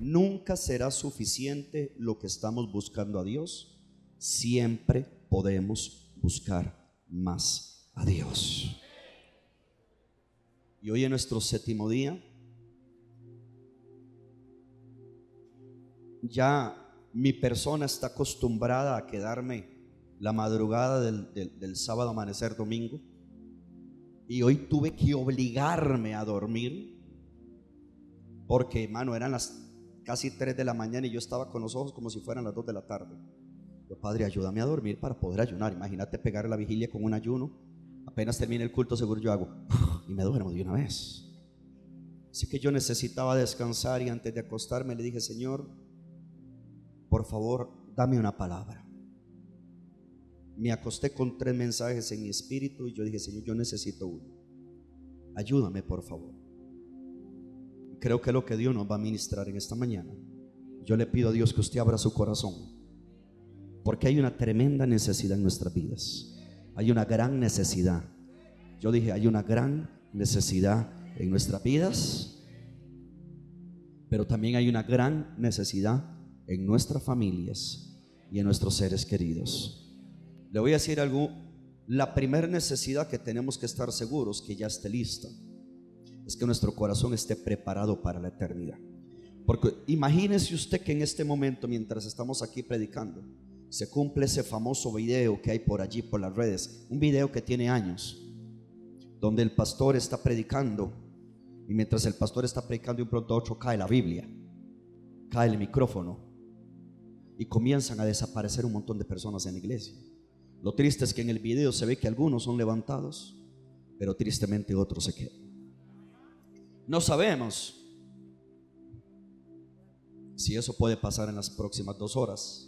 nunca será suficiente lo que estamos buscando a Dios. Siempre podemos buscar más a Dios. Y hoy en nuestro séptimo día, ya mi persona está acostumbrada a quedarme la madrugada del, sábado amanecer domingo. Y hoy tuve que obligarme a dormir. Porque, hermano, eran las casi 3 de la mañana y yo estaba con los ojos como si fueran las 2 de la tarde. Yo, Padre, ayúdame a dormir para poder ayunar. Imagínate pegar la vigilia con un ayuno. Apenas termine el culto, seguro yo hago. Y me duermo de una vez. Así que yo necesitaba descansar y antes de acostarme le dije, Señor, por favor, dame una palabra. Me acosté con tres mensajes en mi espíritu y yo dije, Señor, yo necesito uno. Ayúdame, por favor. Creo que lo que Dios nos va a ministrar en esta mañana. Yo le pido a Dios que usted abra su corazón. Porque hay una tremenda necesidad en nuestras vidas. Hay una gran necesidad. Yo dije, hay una gran necesidad en nuestras vidas. Pero también hay una gran necesidad en nuestras familias y en nuestros seres queridos. Le voy a decir algo, la primera necesidad que tenemos que estar seguros que ya esté lista es que nuestro corazón esté preparado para la eternidad. Porque imagínese usted que en este momento, mientras estamos aquí predicando, se cumple ese famoso video que hay por allí, por las redes, un video que tiene años, donde el pastor está predicando y mientras el pastor está predicando y un pronto otro cae la Biblia, cae el micrófono y comienzan a desaparecer un montón de personas en la iglesia. Lo triste es que en el video se ve que algunos son levantados, pero tristemente otros se quedan. No sabemos si eso puede pasar en las próximas dos horas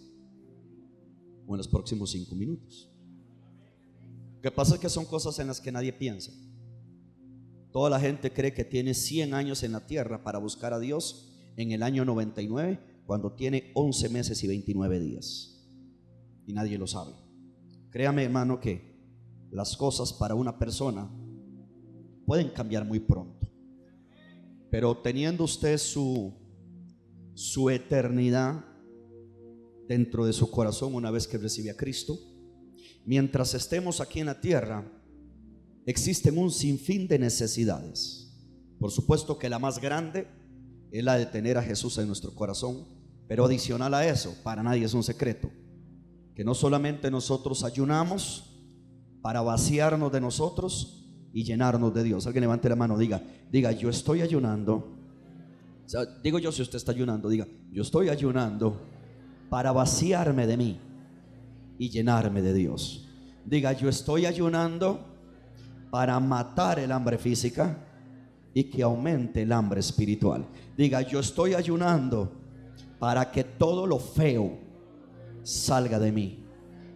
o en los próximos cinco minutos. Lo que pasa es que son cosas en las que nadie piensa. Toda la gente cree que tiene 100 años en la tierra para buscar a Dios en el año 99 cuando tiene 11 meses y 29 días. Y nadie lo sabe. Créame hermano que las cosas para una persona pueden cambiar muy pronto. Pero teniendo usted su, su eternidad dentro de su corazón una vez que recibe a Cristo, mientras estemos aquí en la tierra, existen un sinfín de necesidades. Por supuesto que la más grande es la de tener a Jesús en nuestro corazón pero adicional a eso, para nadie es un secreto, que no solamente nosotros ayunamos para vaciarnos de nosotros y llenarnos de Dios. Alguien levante la mano, diga, diga, yo estoy ayunando. digo yo si usted está ayunando, diga, yo estoy ayunando para vaciarme de mí y llenarme de Dios. Diga, yo estoy ayunando para matar el hambre física y que aumente el hambre espiritual. Diga, yo estoy ayunando para que todo lo feo salga de mí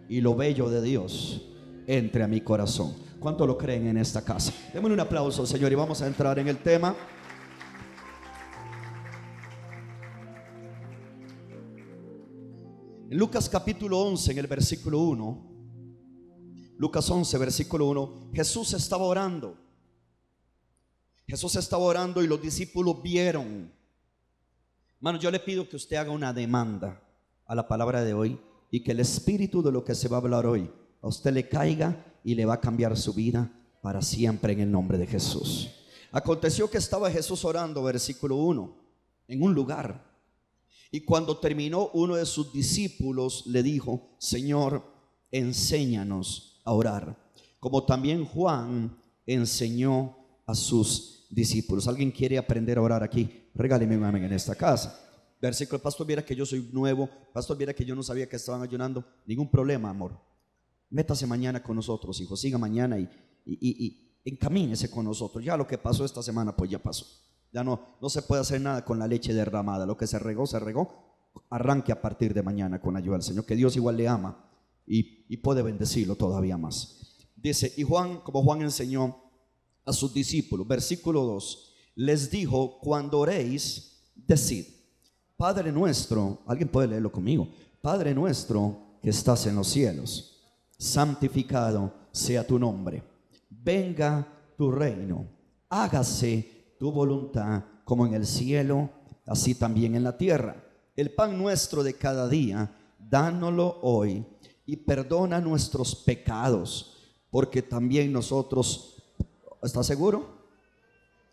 y lo bello de Dios entre a mi corazón. ¿Cuánto lo creen en esta casa? Démosle un aplauso, Señor, y vamos a entrar en el tema. En Lucas capítulo 11, en el versículo 1, Lucas 11, versículo 1, Jesús estaba orando. Jesús estaba orando y los discípulos vieron Hermano, yo le pido que usted haga una demanda a la palabra de hoy y que el espíritu de lo que se va a hablar hoy a usted le caiga y le va a cambiar su vida para siempre en el nombre de Jesús. Aconteció que estaba Jesús orando, versículo 1, en un lugar. Y cuando terminó, uno de sus discípulos le dijo, Señor, enséñanos a orar, como también Juan enseñó a sus discípulos. ¿Alguien quiere aprender a orar aquí? regáleme un amén en esta casa. Versículo, pastor, viera que yo soy nuevo, pastor, viera que yo no sabía que estaban ayunando. Ningún problema, amor. Métase mañana con nosotros, hijo, siga mañana y, y, y, encamínese con nosotros. Ya lo que pasó esta semana, pues ya pasó. Ya no, no se puede hacer nada con la leche derramada. Lo que se regó, se regó. Arranque a partir de mañana con ayuda del Señor, que Dios igual le ama y, y puede bendecirlo todavía más. Dice, y Juan, como Juan enseñó a sus discípulos, versículo 2, les dijo, cuando oréis, decid, Padre nuestro, alguien puede leerlo conmigo, Padre nuestro que estás en los cielos, santificado sea tu nombre, venga tu reino, hágase tu voluntad como en el cielo, así también en la tierra. El pan nuestro de cada día, dánoslo hoy y perdona nuestros pecados, porque también nosotros, ¿está seguro?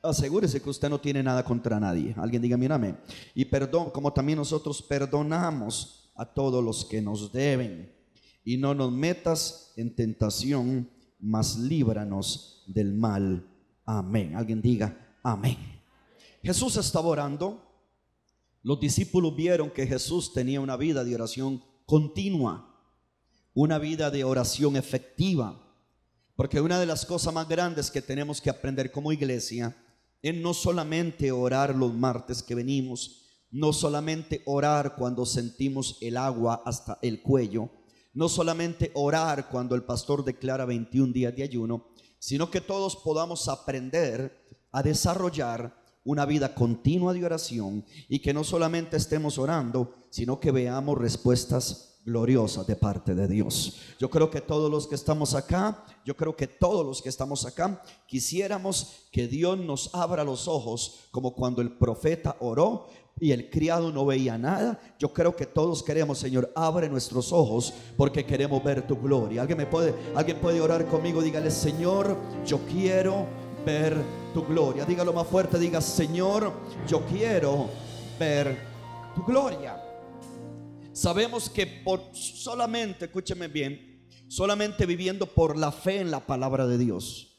Asegúrese que usted no tiene nada contra nadie. Alguien diga, mírame. Y perdón, como también nosotros perdonamos a todos los que nos deben. Y no nos metas en tentación, mas líbranos del mal. Amén. Alguien diga, amén. Jesús estaba orando. Los discípulos vieron que Jesús tenía una vida de oración continua una vida de oración efectiva. Porque una de las cosas más grandes que tenemos que aprender como iglesia es no solamente orar los martes que venimos, no solamente orar cuando sentimos el agua hasta el cuello, no solamente orar cuando el pastor declara 21 días de ayuno, sino que todos podamos aprender a desarrollar una vida continua de oración y que no solamente estemos orando, sino que veamos respuestas gloriosa de parte de Dios. Yo creo que todos los que estamos acá, yo creo que todos los que estamos acá, quisiéramos que Dios nos abra los ojos como cuando el profeta oró y el criado no veía nada. Yo creo que todos queremos, Señor, abre nuestros ojos porque queremos ver tu gloria. Alguien me puede, alguien puede orar conmigo, dígale, Señor, yo quiero ver tu gloria. Dígalo más fuerte, diga, Señor, yo quiero ver tu gloria. Sabemos que por solamente, escúcheme bien, solamente viviendo por la fe en la palabra de Dios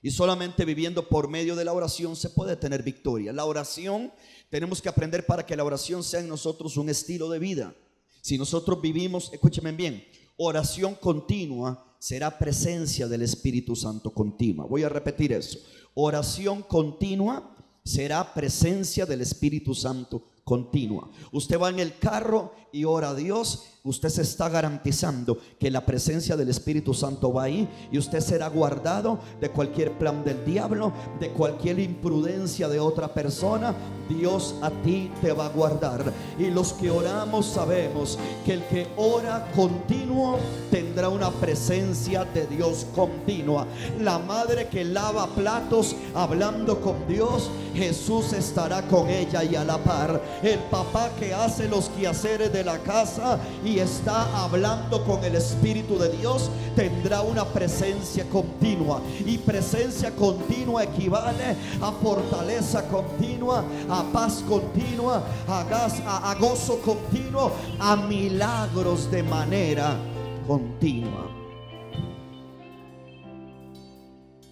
y solamente viviendo por medio de la oración se puede tener victoria. La oración tenemos que aprender para que la oración sea en nosotros un estilo de vida. Si nosotros vivimos, escúcheme bien, oración continua será presencia del Espíritu Santo continua. Voy a repetir eso. Oración continua será presencia del Espíritu Santo continua. Usted va en el carro y ora a Dios usted se está garantizando que la presencia del Espíritu Santo va ahí y usted será guardado de cualquier plan del diablo, de cualquier imprudencia de otra persona. Dios a ti te va a guardar. Y los que oramos sabemos que el que ora continuo tendrá una presencia de Dios continua. La madre que lava platos hablando con Dios, Jesús estará con ella y a la par. El papá que hace los quehaceres de la casa y está hablando con el Espíritu de Dios, tendrá una presencia continua. Y presencia continua equivale a fortaleza continua, a paz continua, a, a gozo continuo, a milagros de manera continua.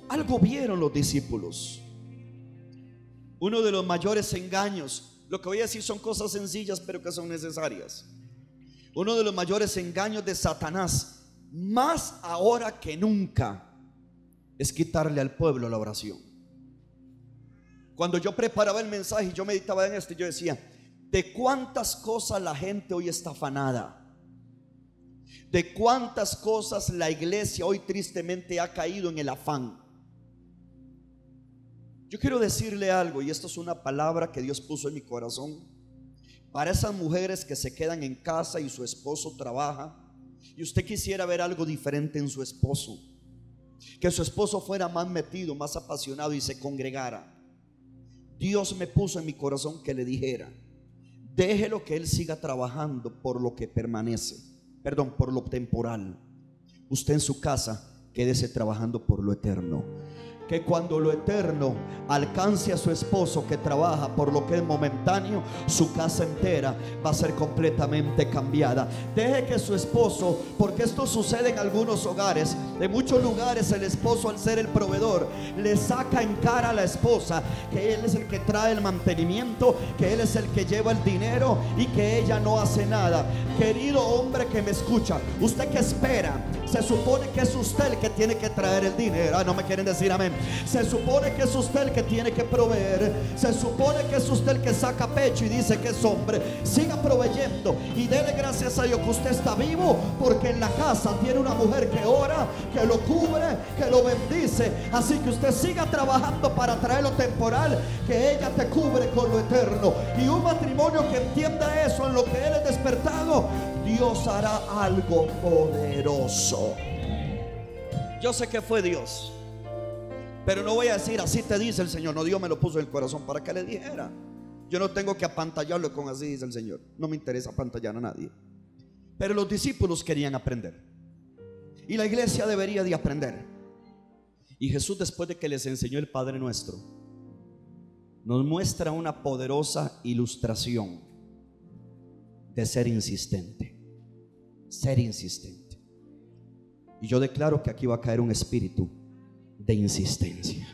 Algo vieron los discípulos. Uno de los mayores engaños, lo que voy a decir son cosas sencillas pero que son necesarias uno de los mayores engaños de Satanás, más ahora que nunca, es quitarle al pueblo la oración. Cuando yo preparaba el mensaje y yo meditaba en esto, yo decía, de cuántas cosas la gente hoy está afanada. De cuántas cosas la iglesia hoy tristemente ha caído en el afán. Yo quiero decirle algo, y esto es una palabra que Dios puso en mi corazón. Para esas mujeres que se quedan en casa y su esposo trabaja, y usted quisiera ver algo diferente en su esposo, que su esposo fuera más metido, más apasionado y se congregara. Dios me puso en mi corazón que le dijera, déjelo que él siga trabajando por lo que permanece, perdón, por lo temporal. Usted en su casa, quédese trabajando por lo eterno que cuando lo eterno alcance a su esposo que trabaja por lo que es momentáneo, su casa entera va a ser completamente cambiada. Deje que su esposo, porque esto sucede en algunos hogares, en muchos lugares el esposo al ser el proveedor le saca en cara a la esposa que él es el que trae el mantenimiento, que él es el que lleva el dinero y que ella no hace nada. Querido hombre que me escucha, usted que espera, se supone que es usted el que tiene que traer el dinero. Ah, no me quieren decir amén. Se supone que es usted el que tiene que proveer. Se supone que es usted el que saca pecho y dice que es hombre. Siga proveyendo y dele gracias a Dios que usted está vivo porque en la casa tiene una mujer que ora, que lo cubre, que lo bendice. Así que usted siga trabajando para traer lo temporal, que ella te cubre con lo eterno. Y un matrimonio que entienda eso en lo que él es despertado, Dios hará algo poderoso. Yo sé que fue Dios. Pero no voy a decir así te dice el Señor. No, Dios me lo puso en el corazón para que le dijera. Yo no tengo que apantallarlo con así, dice el Señor. No me interesa apantallar a nadie. Pero los discípulos querían aprender. Y la iglesia debería de aprender. Y Jesús después de que les enseñó el Padre Nuestro, nos muestra una poderosa ilustración de ser insistente. Ser insistente. Y yo declaro que aquí va a caer un espíritu de insistencia.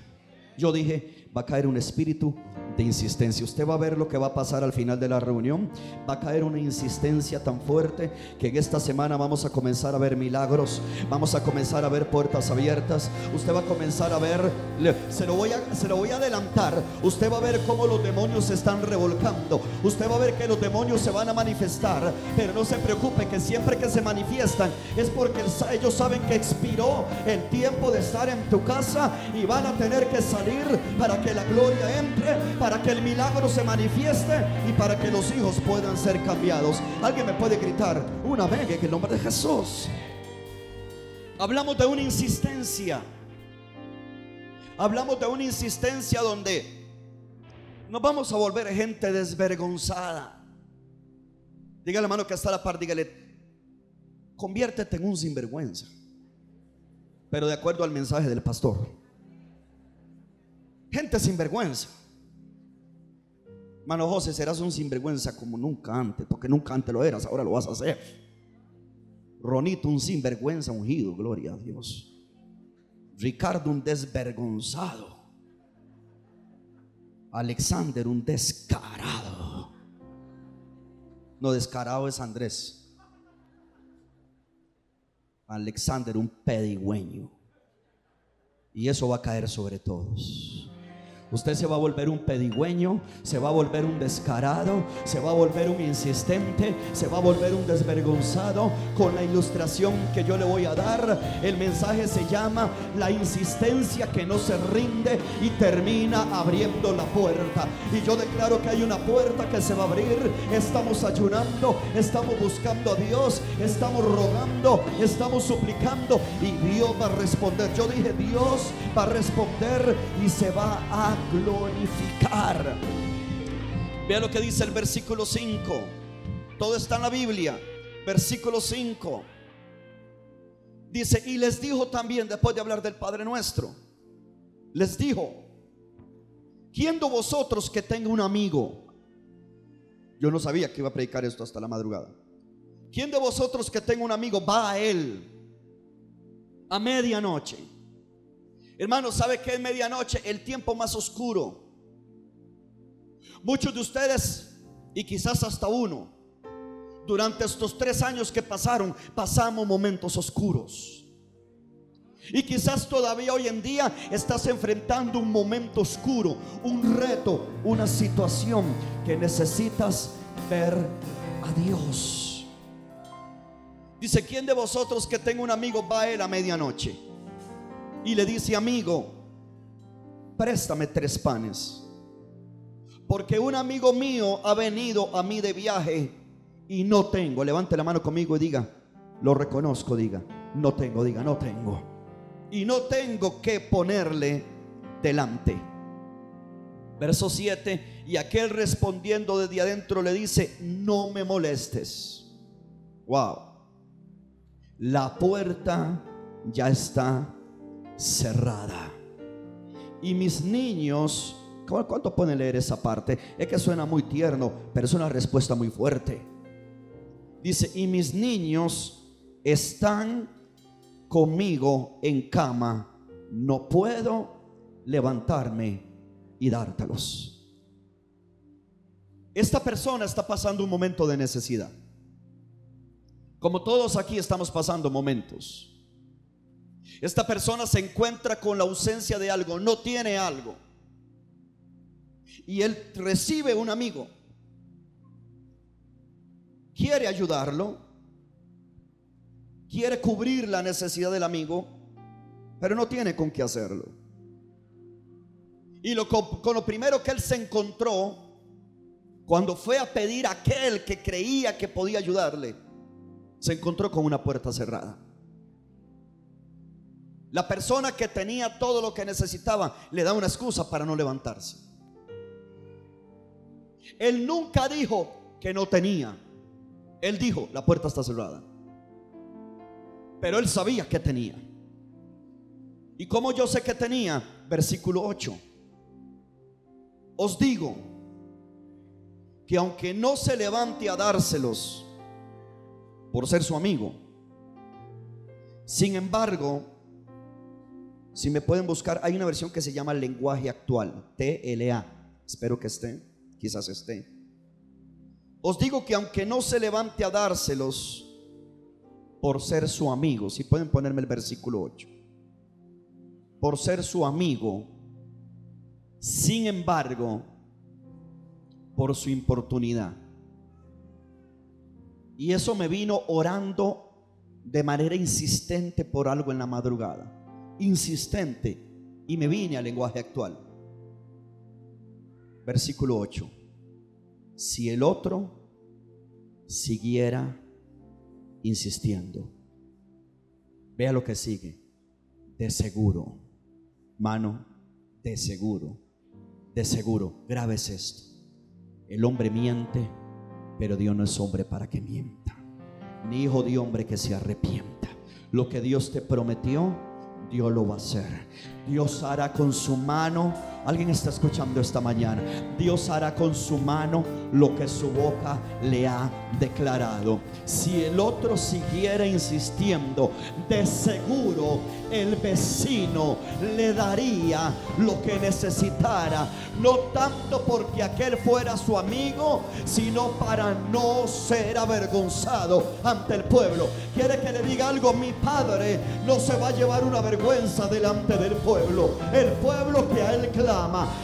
Yo dije, va a caer un espíritu de insistencia. Usted va a ver lo que va a pasar al final de la reunión. Va a caer una insistencia tan fuerte que en esta semana vamos a comenzar a ver milagros. Vamos a comenzar a ver puertas abiertas. Usted va a comenzar a ver, se lo voy a, se lo voy a adelantar. Usted va a ver cómo los demonios se están revolcando. Usted va a ver que los demonios se van a manifestar. Pero no se preocupe que siempre que se manifiestan es porque ellos saben que expiró el tiempo de estar en tu casa y van a tener que salir para que la gloria entre para que el milagro se manifieste y para que los hijos puedan ser cambiados. Alguien me puede gritar una vez en el nombre de Jesús. Hablamos de una insistencia. Hablamos de una insistencia donde nos vamos a volver gente desvergonzada. Dígale, hermano, que está a la par, dígale, conviértete en un sinvergüenza. Pero de acuerdo al mensaje del pastor. Gente sinvergüenza. Mano José, serás un sinvergüenza como nunca antes, porque nunca antes lo eras, ahora lo vas a hacer. Ronito, un sinvergüenza ungido, gloria a Dios. Ricardo, un desvergonzado. Alexander, un descarado. No, descarado es Andrés. Alexander, un pedigüeño. Y eso va a caer sobre todos. Usted se va a volver un pedigüeño, se va a volver un descarado, se va a volver un insistente, se va a volver un desvergonzado con la ilustración que yo le voy a dar. El mensaje se llama la insistencia que no se rinde y termina abriendo la puerta. Y yo declaro que hay una puerta que se va a abrir. Estamos ayunando, estamos buscando a Dios, estamos rogando, estamos suplicando y Dios va a responder. Yo dije, Dios va a responder y se va a glorificar. Vea lo que dice el versículo 5. Todo está en la Biblia. Versículo 5. Dice, y les dijo también, después de hablar del Padre nuestro, les dijo, ¿quién de vosotros que tenga un amigo? Yo no sabía que iba a predicar esto hasta la madrugada. ¿Quién de vosotros que tenga un amigo va a él a medianoche? Hermano, ¿sabe que es medianoche? El tiempo más oscuro. Muchos de ustedes, y quizás hasta uno, durante estos tres años que pasaron, pasamos momentos oscuros. Y quizás todavía hoy en día estás enfrentando un momento oscuro, un reto, una situación que necesitas ver a Dios. Dice, ¿quién de vosotros que tenga un amigo va a él a medianoche? Y le dice, amigo, préstame tres panes. Porque un amigo mío ha venido a mí de viaje y no tengo. Levante la mano conmigo y diga, lo reconozco, diga, no tengo, diga, no tengo. Y no tengo que ponerle delante. Verso 7, y aquel respondiendo desde adentro le dice, no me molestes. Wow. La puerta ya está cerrada. Y mis niños, ¿cuánto pueden leer esa parte? Es que suena muy tierno, pero es una respuesta muy fuerte. Dice, y mis niños están conmigo en cama, no puedo levantarme y dártelos. Esta persona está pasando un momento de necesidad. Como todos aquí estamos pasando momentos. Esta persona se encuentra con la ausencia de algo, no tiene algo. Y él recibe un amigo. Quiere ayudarlo. Quiere cubrir la necesidad del amigo, pero no tiene con qué hacerlo. Y lo, con lo primero que él se encontró, cuando fue a pedir a aquel que creía que podía ayudarle, se encontró con una puerta cerrada. La persona que tenía todo lo que necesitaba le da una excusa para no levantarse. Él nunca dijo que no tenía. Él dijo, la puerta está cerrada. Pero él sabía que tenía. ¿Y cómo yo sé que tenía? Versículo 8. Os digo que aunque no se levante a dárselos por ser su amigo, sin embargo, si me pueden buscar, hay una versión que se llama lenguaje actual, TLA. Espero que esté, quizás esté. Os digo que aunque no se levante a dárselos por ser su amigo, si pueden ponerme el versículo 8, por ser su amigo, sin embargo, por su importunidad. Y eso me vino orando de manera insistente por algo en la madrugada. Insistente. Y me vine al lenguaje actual. Versículo 8 si el otro siguiera insistiendo. Vea lo que sigue. De seguro, mano, de seguro, de seguro, grave es esto. El hombre miente, pero Dios no es hombre para que mienta, ni hijo de hombre que se arrepienta. Lo que Dios te prometió, Dios lo va a hacer. Dios hará con su mano Alguien está escuchando esta mañana. Dios hará con su mano lo que su boca le ha declarado. Si el otro siguiera insistiendo, de seguro el vecino le daría lo que necesitara. No tanto porque aquel fuera su amigo, sino para no ser avergonzado ante el pueblo. Quiere que le diga algo, mi padre no se va a llevar una vergüenza delante del pueblo. El pueblo que a él clama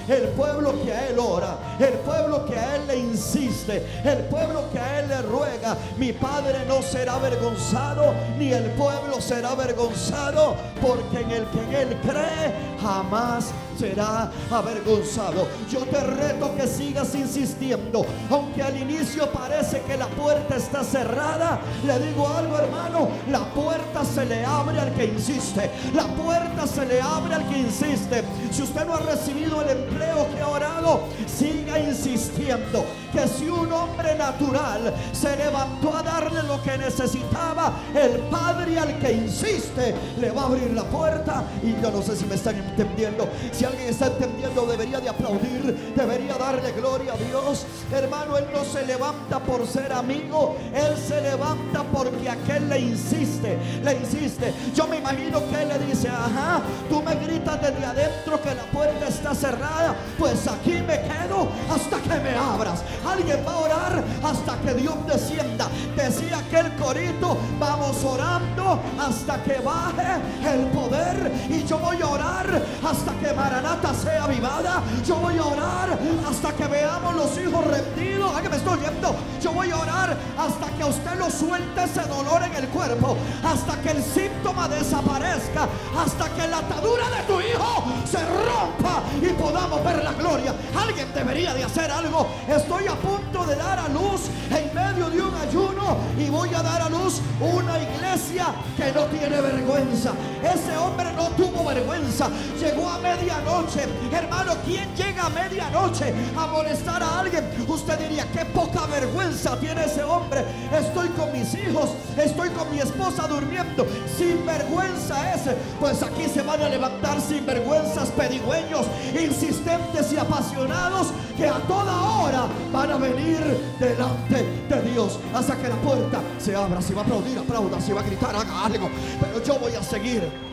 el pueblo que a Él ora, el pueblo que a Él le insiste, el pueblo que a Él le ruega. Mi Padre no será avergonzado, ni el pueblo será avergonzado, porque en el que en Él cree jamás será avergonzado. Yo te reto que sigas insistiendo, aunque al inicio parece que la puerta está cerrada. Le digo algo, hermano, la puerta se le abre al que insiste. La puerta se le abre al que insiste. Si usted no ha recibido el empleo que ha orado, siga insistiendo. Que si un hombre natural se levantó a darle lo que necesitaba, el Padre al que insiste le va a abrir la puerta. Y yo no sé si me están entendiendo. Alguien está entendiendo, debería de aplaudir, debería darle gloria a Dios. Hermano, Él no se levanta por ser amigo, Él se levanta porque aquel le insiste, le insiste. Yo me imagino que Él le dice, ajá, tú me gritas desde adentro que la puerta está cerrada, pues aquí me quedo hasta que me abras. Alguien va a orar hasta que Dios descienda. Decía aquel corito, vamos orando hasta que baje el poder y yo voy a orar hasta que Mara sea avivada. Yo voy a orar hasta que veamos los hijos rendidos. ¿A que me estoy oyendo? Yo voy a orar hasta que usted lo suelte ese dolor en el cuerpo. Hasta que el síntoma desaparezca. Hasta que la atadura de tu hijo se rompa y podamos ver la gloria. Alguien debería de hacer algo. Estoy a punto de dar a luz en medio de un ayuno y voy a dar a luz una iglesia que no tiene vergüenza. Ese hombre no tuvo vergüenza. Llegó a medianoche noche Hermano, ¿quién llega a medianoche a molestar a alguien? Usted diría, qué poca vergüenza tiene ese hombre. Estoy con mis hijos, estoy con mi esposa durmiendo. Sin vergüenza ese. Pues aquí se van a levantar sin vergüenzas pedigüeños, insistentes y apasionados que a toda hora van a venir delante de Dios hasta que la puerta se abra. Si va a aplaudir, aplauda. Si va a gritar, haga algo. Pero yo voy a seguir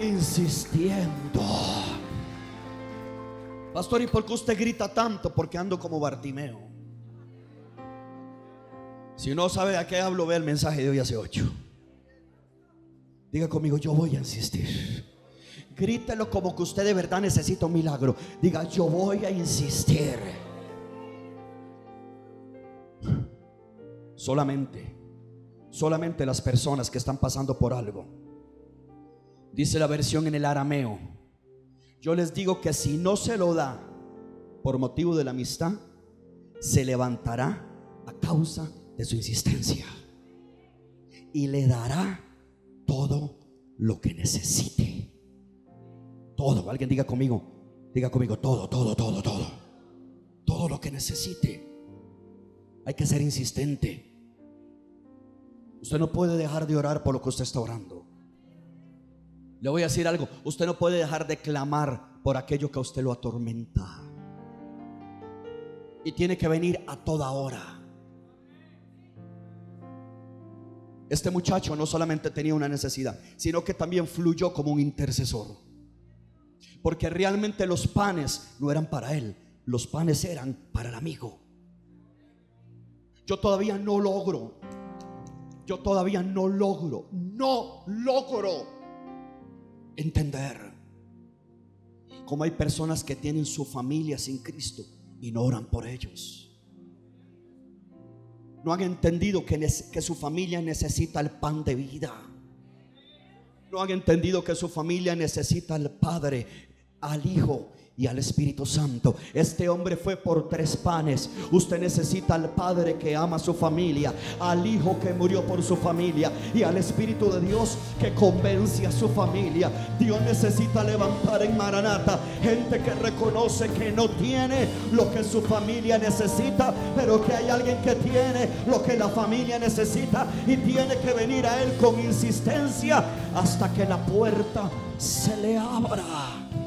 insistiendo. Pastor, ¿y por qué usted grita tanto? Porque ando como Bartimeo. Si no sabe a qué hablo, ve el mensaje de hoy hace ocho. Diga conmigo, yo voy a insistir. Grítelo como que usted de verdad necesita un milagro. Diga, yo voy a insistir. Solamente, solamente las personas que están pasando por algo Dice la versión en el arameo. Yo les digo que si no se lo da por motivo de la amistad, se levantará a causa de su insistencia. Y le dará todo lo que necesite. Todo. Alguien diga conmigo. Diga conmigo todo, todo, todo, todo. todo lo que necesite. Hay que ser insistente. Usted no puede dejar de orar por lo que usted está orando. Le voy a decir algo, usted no puede dejar de clamar por aquello que a usted lo atormenta. Y tiene que venir a toda hora. Este muchacho no solamente tenía una necesidad, sino que también fluyó como un intercesor. Porque realmente los panes no eran para él, los panes eran para el amigo. Yo todavía no logro, yo todavía no logro, no logro entender cómo hay personas que tienen su familia sin Cristo y no oran por ellos. No han entendido que, que su familia necesita el pan de vida. No han entendido que su familia necesita al Padre, al Hijo y al Espíritu Santo. Este hombre fue por tres panes. Usted necesita al Padre que ama a su familia, al Hijo que murió por su familia y al Espíritu de Dios que convence a su familia. Dios necesita levantar en Maranata gente que reconoce que no tiene lo que su familia necesita, pero que hay alguien que tiene lo que la familia necesita y tiene que venir a Él con insistencia hasta que la puerta se le abra.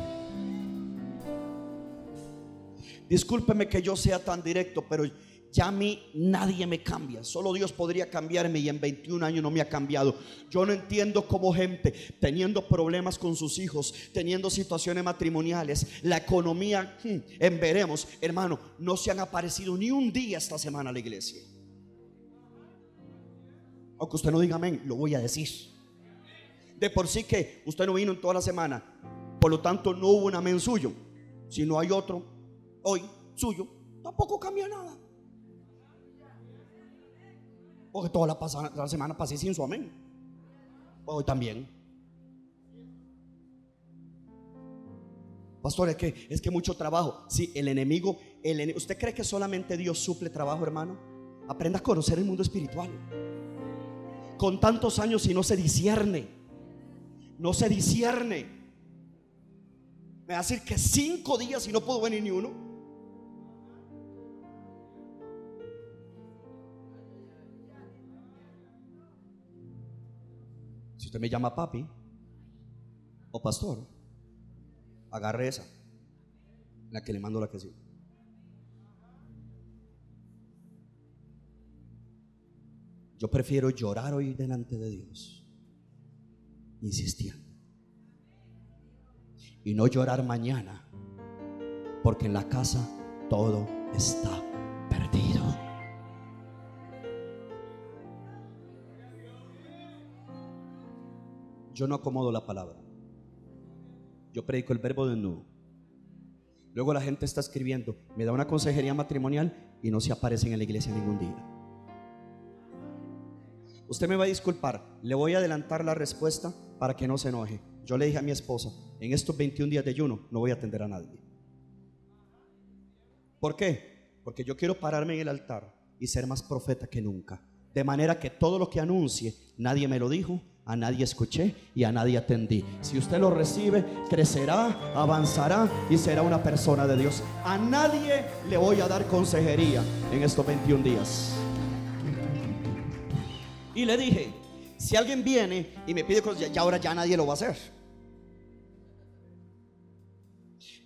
Discúlpeme que yo sea tan directo, pero ya a mí nadie me cambia. Solo Dios podría cambiarme y en 21 años no me ha cambiado. Yo no entiendo cómo gente teniendo problemas con sus hijos, teniendo situaciones matrimoniales, la economía, hmm, en veremos, hermano, no se han aparecido ni un día esta semana a la iglesia. Aunque usted no diga amén, lo voy a decir. De por sí que usted no vino en toda la semana, por lo tanto no hubo un amén suyo. Si no hay otro, hoy suyo, tampoco cambia nada. Porque toda la, semana pasé sin su amén. Hoy también. Pastor, es que, es que mucho trabajo. Si el enemigo, el, ¿usted cree que solamente Dios suple trabajo, hermano? Aprenda a conocer el mundo espiritual. Con tantos años y no se discierne. No se discierne. Me va a decir que cinco días y no puedo venir ni uno. Usted me llama papi o pastor, agarre esa, la que le mando la que sí. Yo prefiero llorar hoy delante de Dios, insistiendo. Y no llorar mañana, porque en la casa todo está perdido. Yo no acomodo la palabra. Yo predico el verbo de nuevo. Luego la gente está escribiendo, me da una consejería matrimonial y no se aparecen en la iglesia ningún día. Usted me va a disculpar, le voy a adelantar la respuesta para que no se enoje. Yo le dije a mi esposa, en estos 21 días de ayuno no voy a atender a nadie. ¿Por qué? Porque yo quiero pararme en el altar y ser más profeta que nunca. De manera que todo lo que anuncie, nadie me lo dijo, a nadie escuché y a nadie atendí. Si usted lo recibe, crecerá, avanzará y será una persona de Dios. A nadie le voy a dar consejería en estos 21 días. Y le dije, si alguien viene y me pide cosas, ya ahora ya nadie lo va a hacer.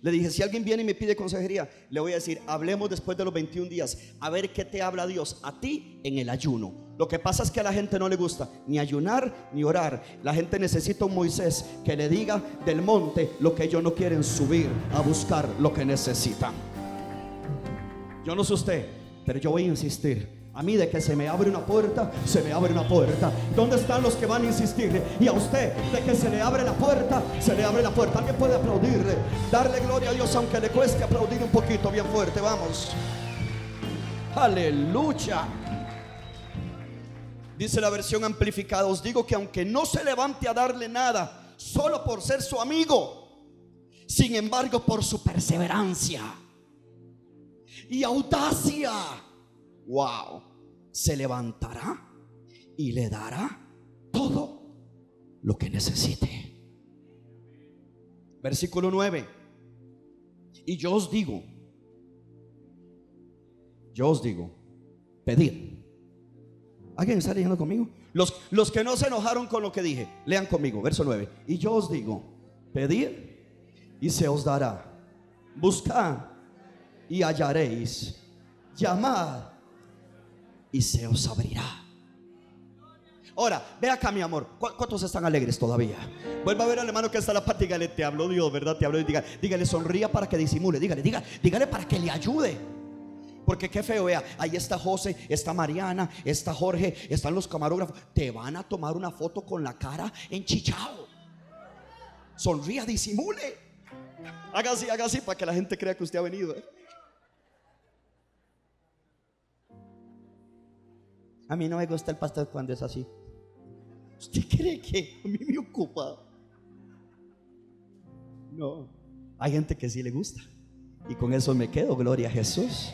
Le dije, si alguien viene y me pide consejería, le voy a decir, hablemos después de los 21 días, a ver qué te habla Dios a ti en el ayuno. Lo que pasa es que a la gente no le gusta ni ayunar ni orar. La gente necesita un Moisés que le diga del monte lo que ellos no quieren subir a buscar lo que necesitan. Yo no sé usted, pero yo voy a insistir a mí de que se me abre una puerta, se me abre una puerta. ¿Dónde están los que van a insistir? Y a usted de que se le abre la puerta, se le abre la puerta. Alguien puede aplaudirle, darle gloria a Dios aunque le cueste aplaudir un poquito bien fuerte. Vamos. Aleluya. Dice la versión amplificada, os digo que aunque no se levante a darle nada, solo por ser su amigo, sin embargo por su perseverancia y audacia wow, se levantará y le dará todo lo que necesite. Versículo 9. Y yo os digo yo os digo, pedid. ¿Alguien está leyendo conmigo? Los, los que no se enojaron con lo que dije, lean conmigo, verso 9. Y yo os digo, pedid y se os dará. Buscad y hallaréis. Llamad y se os abrirá. Ahora, ve acá, mi amor. ¿Cuántos están alegres todavía? Vuelva a ver al hermano que está en la pata. Dígale, te hablo Dios, ¿verdad? Te hablo Dígale, dígale, sonría para que disimule. Dígale, dígale, dígale para que le ayude. Porque qué feo, vea, ahí está José, está Mariana, está Jorge, están los camarógrafos. Te van a tomar una foto con la cara enchichado. Sonría, disimule. Haga así, haga así para que la gente crea que usted ha venido. ¿eh? A mí no me gusta el pastor cuando es así. ¿Usted cree que a mí me ocupa? No. Hay gente que sí le gusta. Y con eso me quedo, gloria a Jesús.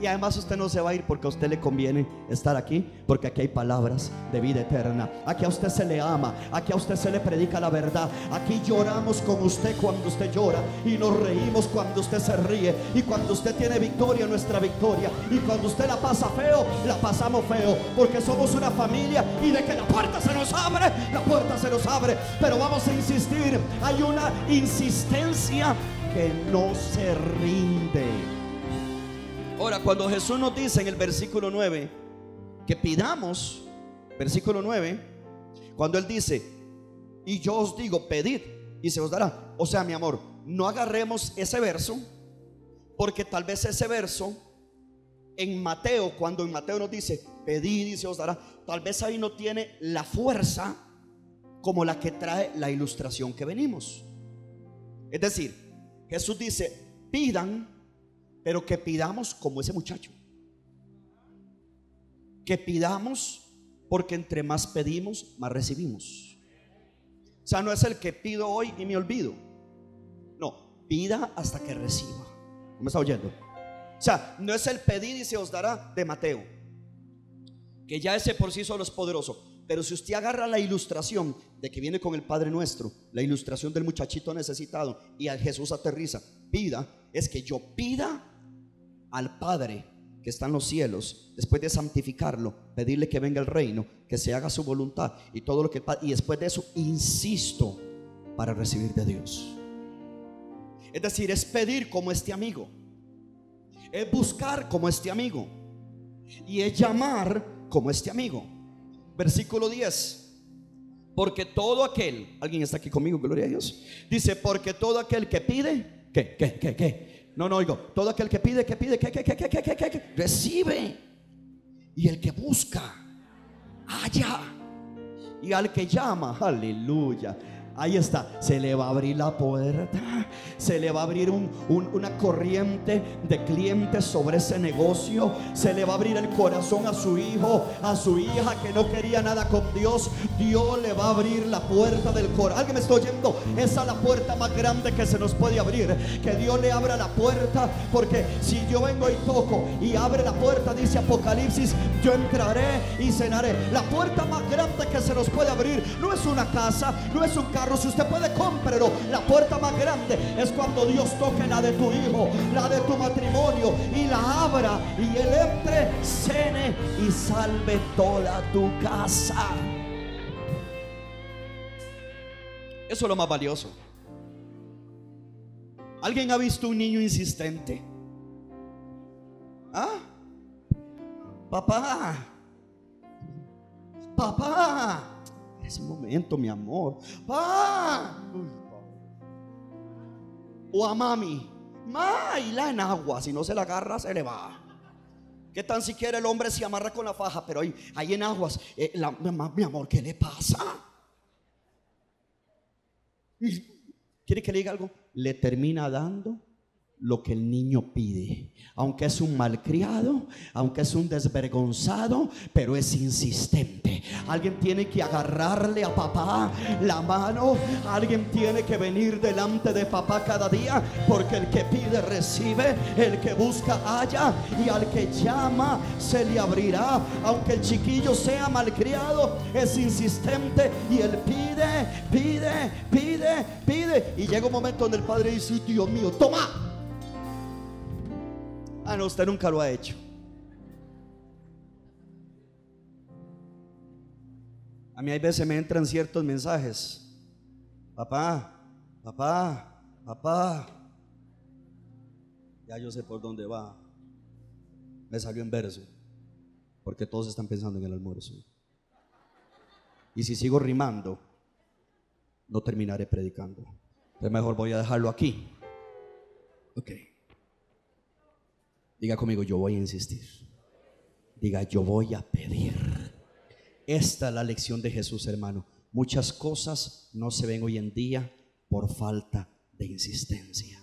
Y además usted no se va a ir porque a usted le conviene estar aquí, porque aquí hay palabras de vida eterna. Aquí a usted se le ama, aquí a usted se le predica la verdad. Aquí lloramos con usted cuando usted llora y nos reímos cuando usted se ríe. Y cuando usted tiene victoria, nuestra victoria. Y cuando usted la pasa feo, la pasamos feo, porque somos una familia y de que la puerta se nos abre, la puerta se nos abre. Pero vamos a insistir, hay una insistencia que no se rinde. Ahora, cuando Jesús nos dice en el versículo 9 que pidamos, versículo 9, cuando Él dice, y yo os digo, pedid y se os dará. O sea, mi amor, no agarremos ese verso, porque tal vez ese verso en Mateo, cuando en Mateo nos dice, pedid y se os dará, tal vez ahí no tiene la fuerza como la que trae la ilustración que venimos. Es decir, Jesús dice, pidan pero que pidamos como ese muchacho. Que pidamos porque entre más pedimos, más recibimos. O sea, no es el que pido hoy y me olvido. No, pida hasta que reciba. ¿Me está oyendo? O sea, no es el pedir y se os dará de Mateo. Que ya ese por sí solo es poderoso. Pero si usted agarra la ilustración de que viene con el Padre Nuestro, la ilustración del muchachito necesitado y a Jesús aterriza, pida, es que yo pida al Padre que está en los cielos, después de santificarlo, pedirle que venga el reino, que se haga su voluntad y todo lo que y después de eso insisto para recibir de Dios. Es decir, es pedir como este amigo. Es buscar como este amigo. Y es llamar como este amigo. Versículo 10. Porque todo aquel, alguien está aquí conmigo, gloria a Dios. Dice, porque todo aquel que pide, ¿qué, qué, qué, qué? No, no oigo. Todo aquel que pide, que pide, que, que, que, que, que, que, que, recibe. Y el que busca, halla. Y al que llama, aleluya Ahí está, se le va a abrir la puerta, se le va a abrir una corriente de clientes sobre ese negocio, se le va a abrir el corazón a su hijo, a su hija que no quería nada con Dios. Dios le va a abrir la puerta del corazón. ¿Alguien me está oyendo? Esa es la puerta más grande que se nos puede abrir. Que Dios le abra la puerta, porque si yo vengo y toco y abre la puerta, dice Apocalipsis, yo entraré y cenaré. La puerta más grande que se nos puede abrir no es una casa, no es un carro si usted puede, cómprelo. La puerta más grande es cuando Dios toque la de tu hijo, la de tu matrimonio y la abra y él entre, cene y salve toda tu casa. Eso es lo más valioso. ¿Alguien ha visto un niño insistente? ¿Ah? Papá. Papá. Ese momento, mi amor. ¡Ah! O a mami. Ma, y la en agua. Si no se la agarra, se le va. ¿Qué tan siquiera el hombre se amarra con la faja? Pero ahí, ahí en aguas. Eh, mi amor, ¿qué le pasa? ¿Quiere que le diga algo? Le termina dando lo que el niño pide. Aunque es un malcriado, aunque es un desvergonzado, pero es insistente. Alguien tiene que agarrarle a papá la mano. Alguien tiene que venir delante de papá cada día, porque el que pide recibe, el que busca halla y al que llama se le abrirá. Aunque el chiquillo sea malcriado, es insistente y él pide, pide, pide, pide. Y llega un momento donde el padre dice, Dios mío, toma. Ah, no, usted nunca lo ha hecho. A mí hay veces me entran ciertos mensajes. Papá, papá, papá. Ya yo sé por dónde va. Me salió en verso. Porque todos están pensando en el almuerzo. Y si sigo rimando, no terminaré predicando. Entonces mejor voy a dejarlo aquí. Okay. Diga conmigo, yo voy a insistir. Diga, yo voy a pedir. Esta es la lección de Jesús, hermano. Muchas cosas no se ven hoy en día por falta de insistencia.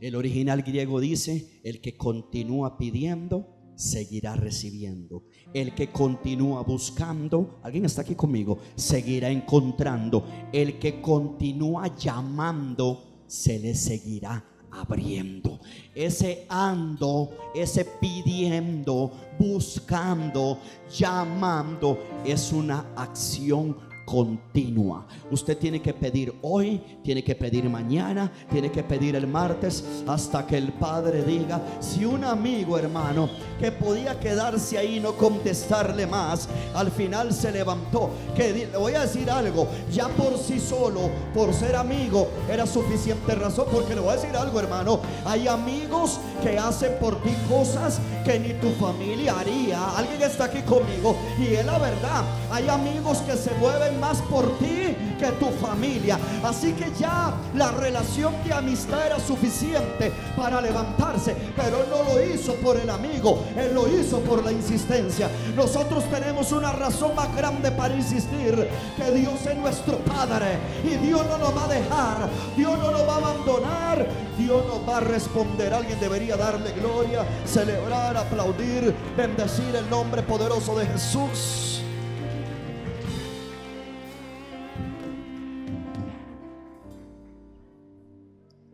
El original griego dice, el que continúa pidiendo, seguirá recibiendo. El que continúa buscando, alguien está aquí conmigo, seguirá encontrando. El que continúa llamando, se le seguirá abriendo. Ese ando, ese pidiendo, buscando, llamando, es una acción continua. Usted tiene que pedir hoy, tiene que pedir mañana, tiene que pedir el martes, hasta que el Padre diga, si un amigo hermano que podía quedarse ahí y no contestarle más, al final se levantó, que le voy a decir algo, ya por sí solo, por ser amigo, era suficiente razón, porque le voy a decir algo hermano, hay amigos que hacen por ti cosas que ni tu familia haría. Alguien está aquí conmigo y es la verdad, hay amigos que se mueven más por ti que tu familia. Así que ya la relación de amistad era suficiente para levantarse, pero él no lo hizo por el amigo, él lo hizo por la insistencia. Nosotros tenemos una razón más grande para insistir, que Dios es nuestro Padre y Dios no nos va a dejar, Dios no nos va a abandonar, Dios nos va a responder. Alguien debería darle gloria, celebrar, aplaudir, bendecir el nombre poderoso de Jesús.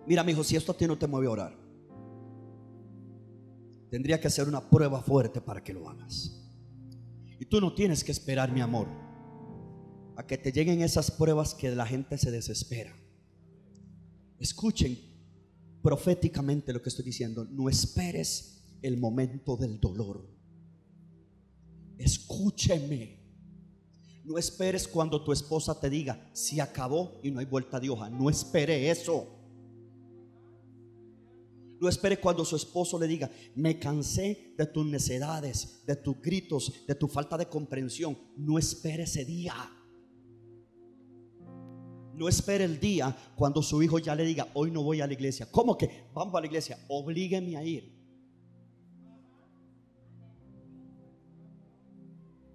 Mira, mi hijo, si esto a ti no te mueve a orar, tendría que hacer una prueba fuerte para que lo hagas. Y tú no tienes que esperar, mi amor, a que te lleguen esas pruebas que la gente se desespera. Escuchen proféticamente lo que estoy diciendo. No esperes el momento del dolor. Escúcheme. No esperes cuando tu esposa te diga, si acabó y no hay vuelta de hoja. No espere eso. No espere cuando su esposo le diga, me cansé de tus necedades, de tus gritos, de tu falta de comprensión. No espere ese día. No espere el día cuando su hijo ya le diga, hoy no voy a la iglesia. ¿Cómo que vamos a la iglesia? Oblígueme a ir.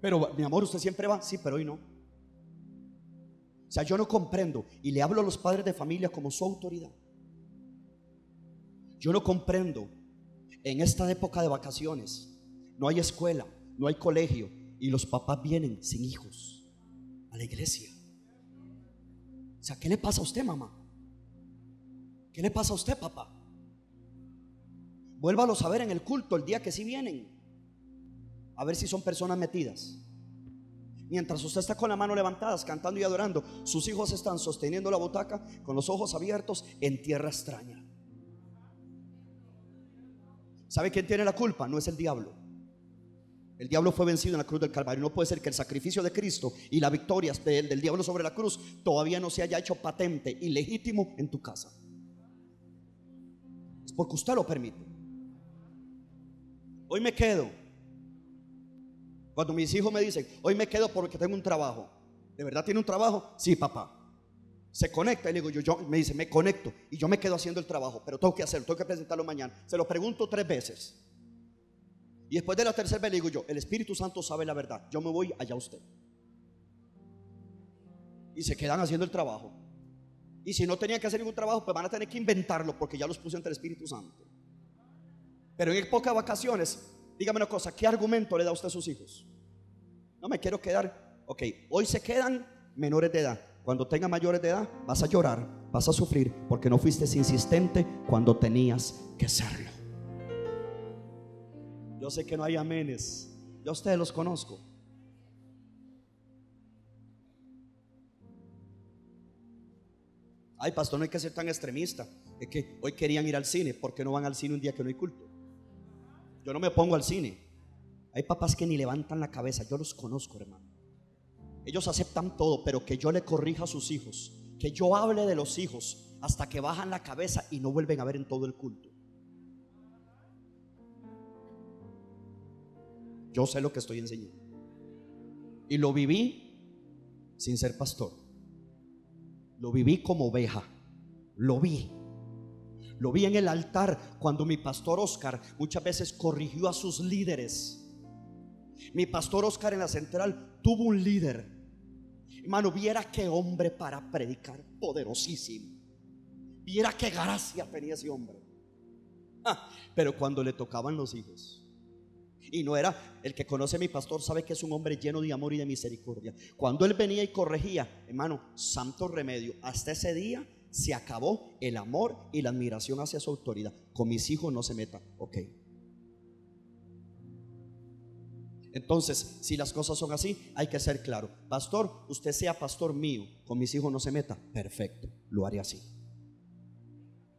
Pero mi amor, usted siempre va, sí, pero hoy no. O sea, yo no comprendo y le hablo a los padres de familia como su autoridad. Yo no comprendo. En esta época de vacaciones no hay escuela, no hay colegio y los papás vienen sin hijos a la iglesia. O sea, ¿qué le pasa a usted, mamá? ¿Qué le pasa a usted, papá? Vuélvalo a saber en el culto el día que sí vienen. A ver si son personas metidas. Mientras usted está con la mano levantada, cantando y adorando, sus hijos están sosteniendo la butaca con los ojos abiertos en tierra extraña. ¿Sabe quién tiene la culpa? No es el diablo. El diablo fue vencido en la cruz del Calvario. No puede ser que el sacrificio de Cristo y la victoria del, del diablo sobre la cruz todavía no se haya hecho patente y legítimo en tu casa. Es porque usted lo permite. Hoy me quedo. Cuando mis hijos me dicen, hoy me quedo porque tengo un trabajo. ¿De verdad tiene un trabajo? Sí, papá. Se conecta y le digo, yo, yo, me dice, me conecto y yo me quedo haciendo el trabajo, pero tengo que hacerlo, tengo que presentarlo mañana. Se lo pregunto tres veces. Y después de la tercera vez le digo yo, el Espíritu Santo sabe la verdad, yo me voy allá usted. Y se quedan haciendo el trabajo. Y si no tenían que hacer ningún trabajo, pues van a tener que inventarlo porque ya los puse ante el Espíritu Santo. Pero en pocas vacaciones, dígame una cosa, ¿qué argumento le da usted a sus hijos? No me quiero quedar, ok, hoy se quedan menores de edad. Cuando tenga mayores de edad, vas a llorar, vas a sufrir, porque no fuiste insistente cuando tenías que serlo. Yo sé que no hay amenes, yo a ustedes los conozco. Ay, pastor, no hay que ser tan extremista. Es que hoy querían ir al cine, ¿por qué no van al cine un día que no hay culto? Yo no me pongo al cine. Hay papás que ni levantan la cabeza, yo los conozco, hermano. Ellos aceptan todo, pero que yo le corrija a sus hijos, que yo hable de los hijos hasta que bajan la cabeza y no vuelven a ver en todo el culto. Yo sé lo que estoy enseñando. Y lo viví sin ser pastor. Lo viví como oveja. Lo vi. Lo vi en el altar cuando mi pastor Oscar muchas veces corrigió a sus líderes. Mi pastor Oscar en la central tuvo un líder. Hermano, viera qué hombre para predicar, poderosísimo. Viera qué gracia tenía ese hombre. Ah, pero cuando le tocaban los hijos, y no era el que conoce a mi pastor, sabe que es un hombre lleno de amor y de misericordia. Cuando él venía y corregía, hermano, santo remedio, hasta ese día se acabó el amor y la admiración hacia su autoridad. Con mis hijos no se meta, ok. Entonces, si las cosas son así, hay que ser claro. Pastor, usted sea pastor mío, con mis hijos no se meta. Perfecto, lo haré así.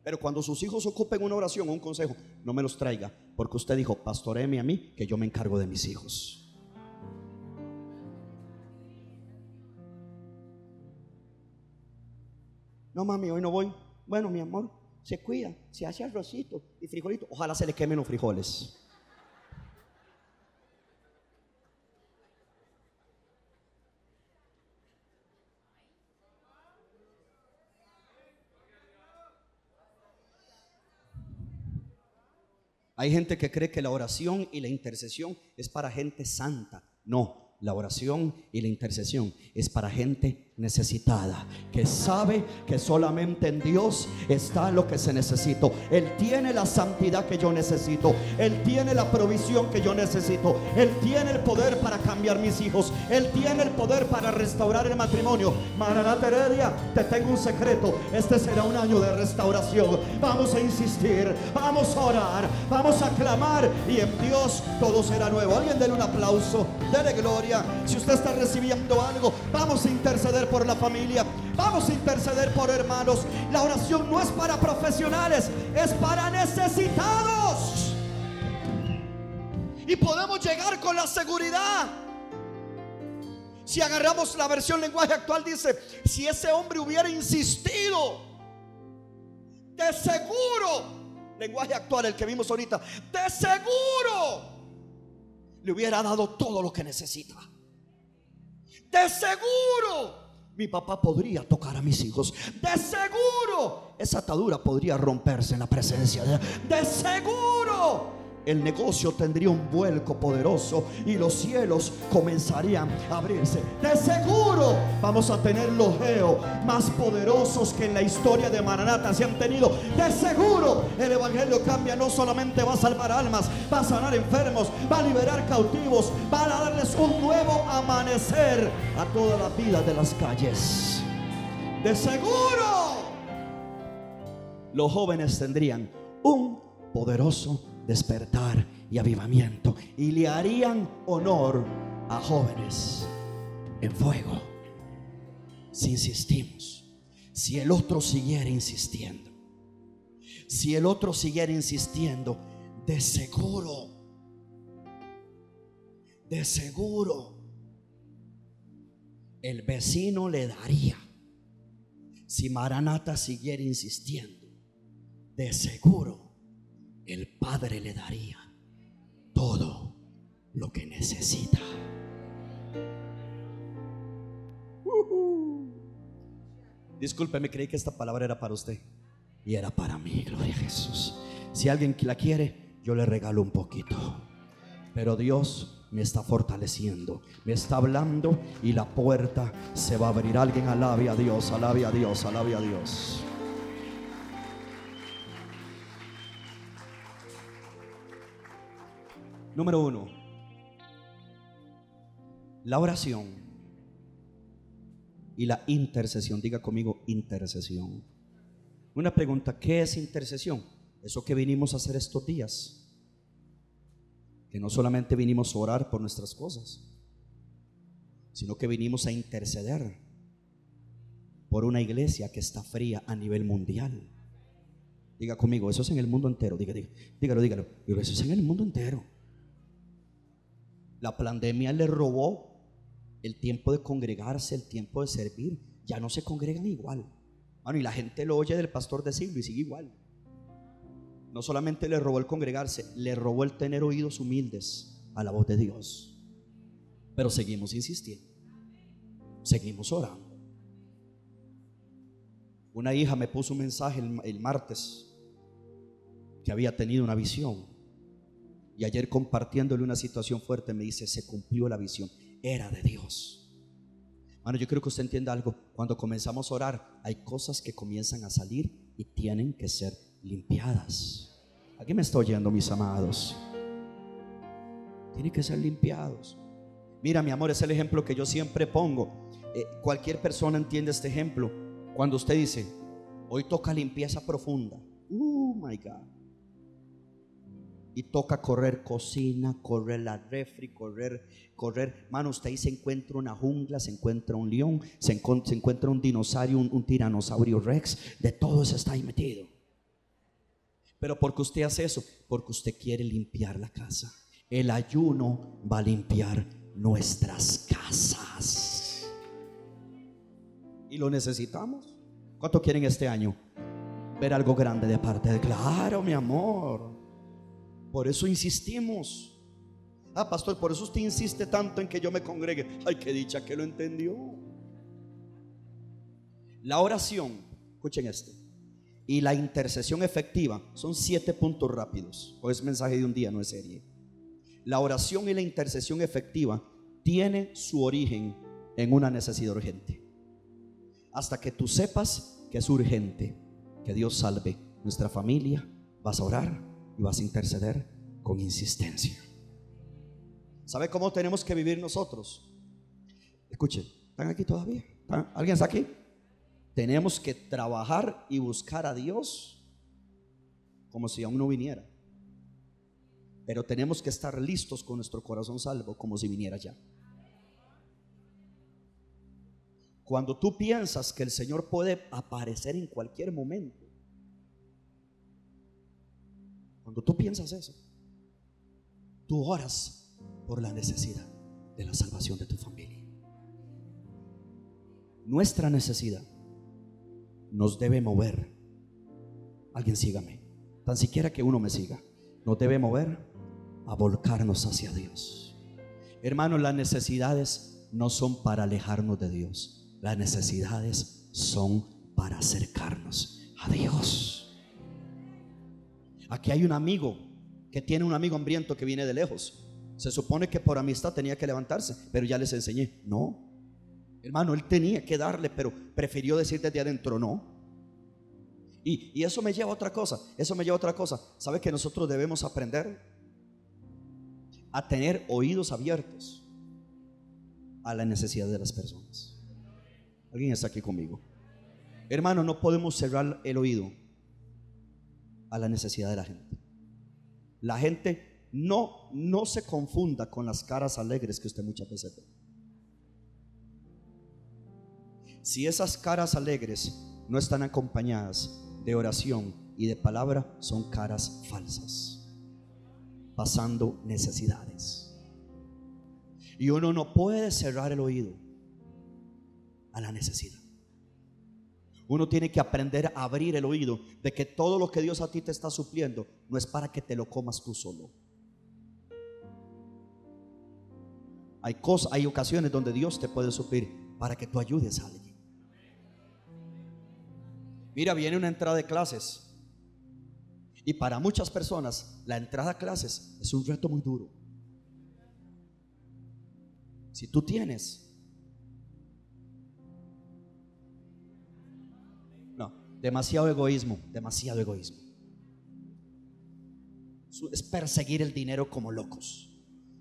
Pero cuando sus hijos ocupen una oración o un consejo, no me los traiga, porque usted dijo, pastoreme a mí, que yo me encargo de mis hijos. No, mami, hoy no voy. Bueno, mi amor, se cuida, se hace arrocito y frijolito. Ojalá se le quemen los frijoles. Hay gente que cree que la oración y la intercesión es para gente santa. No, la oración y la intercesión es para gente necesitada, que sabe que solamente en Dios está lo que se necesita. Él tiene la santidad que yo necesito. Él tiene la provisión que yo necesito. Él tiene el poder para cambiar mis hijos. Él tiene el poder para restaurar el matrimonio. Maranata Heredia, te tengo un secreto. Este será un año de restauración. Vamos a insistir, vamos a orar, vamos a clamar y en Dios todo será nuevo. Alguien denle un aplauso, dele gloria. Si usted está recibiendo algo, vamos a interceder por la familia. Vamos a interceder por hermanos. La oración no es para profesionales, es para necesitados. Y podemos llegar con la seguridad. Si agarramos la versión lenguaje actual, dice, si ese hombre hubiera insistido, de seguro, lenguaje actual, el que vimos ahorita, de seguro, le hubiera dado todo lo que necesita. De seguro mi papá podría tocar a mis hijos. De seguro, esa atadura podría romperse en la presencia de De seguro, el negocio tendría un vuelco poderoso y los cielos comenzarían a abrirse. De seguro vamos a tener los geos más poderosos que en la historia de Maranata se han tenido. De seguro el evangelio cambia, no solamente va a salvar almas, va a sanar enfermos, va a liberar cautivos, va a darles un nuevo amanecer a toda la vida de las calles. De seguro los jóvenes tendrían un poderoso despertar y avivamiento. Y le harían honor a jóvenes en fuego. Si insistimos, si el otro siguiera insistiendo, si el otro siguiera insistiendo, de seguro, de seguro, el vecino le daría. Si Maranata siguiera insistiendo, de seguro el Padre le daría todo lo que necesita. Discúlpeme, creí que esta palabra era para usted y era para mí, gloria a Jesús. Si alguien la quiere, yo le regalo un poquito. Pero Dios me está fortaleciendo, me está hablando y la puerta se va a abrir. Alguien alabe a Dios, alabe a Dios, alabe a Dios. Número uno, la oración y la intercesión. Diga conmigo intercesión. Una pregunta, ¿qué es intercesión? Eso que vinimos a hacer estos días. Que no solamente vinimos a orar por nuestras cosas, sino que vinimos a interceder por una iglesia que está fría a nivel mundial. Diga conmigo, eso es en el mundo entero. Diga, diga, dígalo, dígalo. Eso es en el mundo entero. La pandemia le robó el tiempo de congregarse, el tiempo de servir, ya no se congregan igual. Bueno, y la gente lo oye del pastor decirlo y sigue igual. No solamente le robó el congregarse, le robó el tener oídos humildes a la voz de Dios. Pero seguimos insistiendo. Seguimos orando. Una hija me puso un mensaje el, el martes que había tenido una visión. Y ayer compartiéndole una situación fuerte me dice, se cumplió la visión. Era de Dios. Bueno, yo creo que usted entienda algo. Cuando comenzamos a orar, hay cosas que comienzan a salir y tienen que ser limpiadas. Aquí me estoy oyendo, mis amados. Tienen que ser limpiados. Mira, mi amor, es el ejemplo que yo siempre pongo. Eh, cualquier persona entiende este ejemplo. Cuando usted dice, hoy toca limpieza profunda. Oh my God y toca correr cocina, correr la refri, correr, correr. Mano, usted ahí se encuentra una jungla, se encuentra un león, se, encuentra un dinosaurio, un, tiranosaurio rex, de todo eso está ahí metido. Pero porque usted hace eso, porque usted quiere limpiar la casa. El ayuno va a limpiar nuestras casas. Y lo necesitamos. ¿Cuánto quieren este año? Ver algo grande de parte de... Claro, mi amor. Por eso insistimos. Ah, pastor, por eso usted insiste tanto en que yo me congregue. Ay, qué dicha que lo entendió. La oración, escuchen este, y la intercesión efectiva son siete puntos rápidos. O es mensaje de un día, no es serie. La oración y la intercesión efectiva tiene su origen en una necesidad urgente. Hasta que tú sepas que es urgente que Dios salve nuestra familia, vas a orar, y vas a interceder con insistencia. ¿Sabe cómo tenemos que vivir nosotros? Escuchen, ¿están aquí todavía? ¿Alguien está aquí? Tenemos que trabajar y buscar a Dios como si aún no viniera. Pero tenemos que estar listos con nuestro corazón salvo como si viniera ya. Cuando tú piensas que el Señor puede aparecer en cualquier momento, Cuando tú piensas eso, tú oras por la necesidad de la salvación de tu familia. Nuestra necesidad nos debe mover. Alguien sígame. Tan siquiera que uno me siga. Nos debe mover a volcarnos hacia Dios. Hermanos, las necesidades no son para alejarnos de Dios. Las necesidades son para acercarnos a Dios. Aquí hay un amigo que tiene un amigo hambriento que viene de lejos. Se supone que por amistad tenía que levantarse, pero ya les enseñé. No, hermano, él tenía que darle, pero prefirió decir desde adentro no. Y, y eso me lleva a otra cosa, eso me lleva a otra cosa. ¿Sabe que nosotros debemos aprender a tener oídos abiertos a la necesidad de las personas? ¿Alguien está aquí conmigo? Hermano, no podemos cerrar el oído a la necesidad de la gente. La gente no, no se confunda con las caras alegres que usted muchas veces ve. Si esas caras alegres no están acompañadas de oración y de palabra, son caras falsas, pasando necesidades. Y uno no puede cerrar el oído a la necesidad. Uno tiene que aprender a abrir el oído de que todo lo que Dios a ti te está supliendo no es para que te lo comas tú solo. Hay cosas, hay ocasiones donde Dios te puede suplir para que tú ayudes a alguien. Mira, viene una entrada de clases. Y para muchas personas, la entrada a clases es un reto muy duro. Si tú tienes Demasiado egoísmo, demasiado egoísmo. Es perseguir el dinero como locos.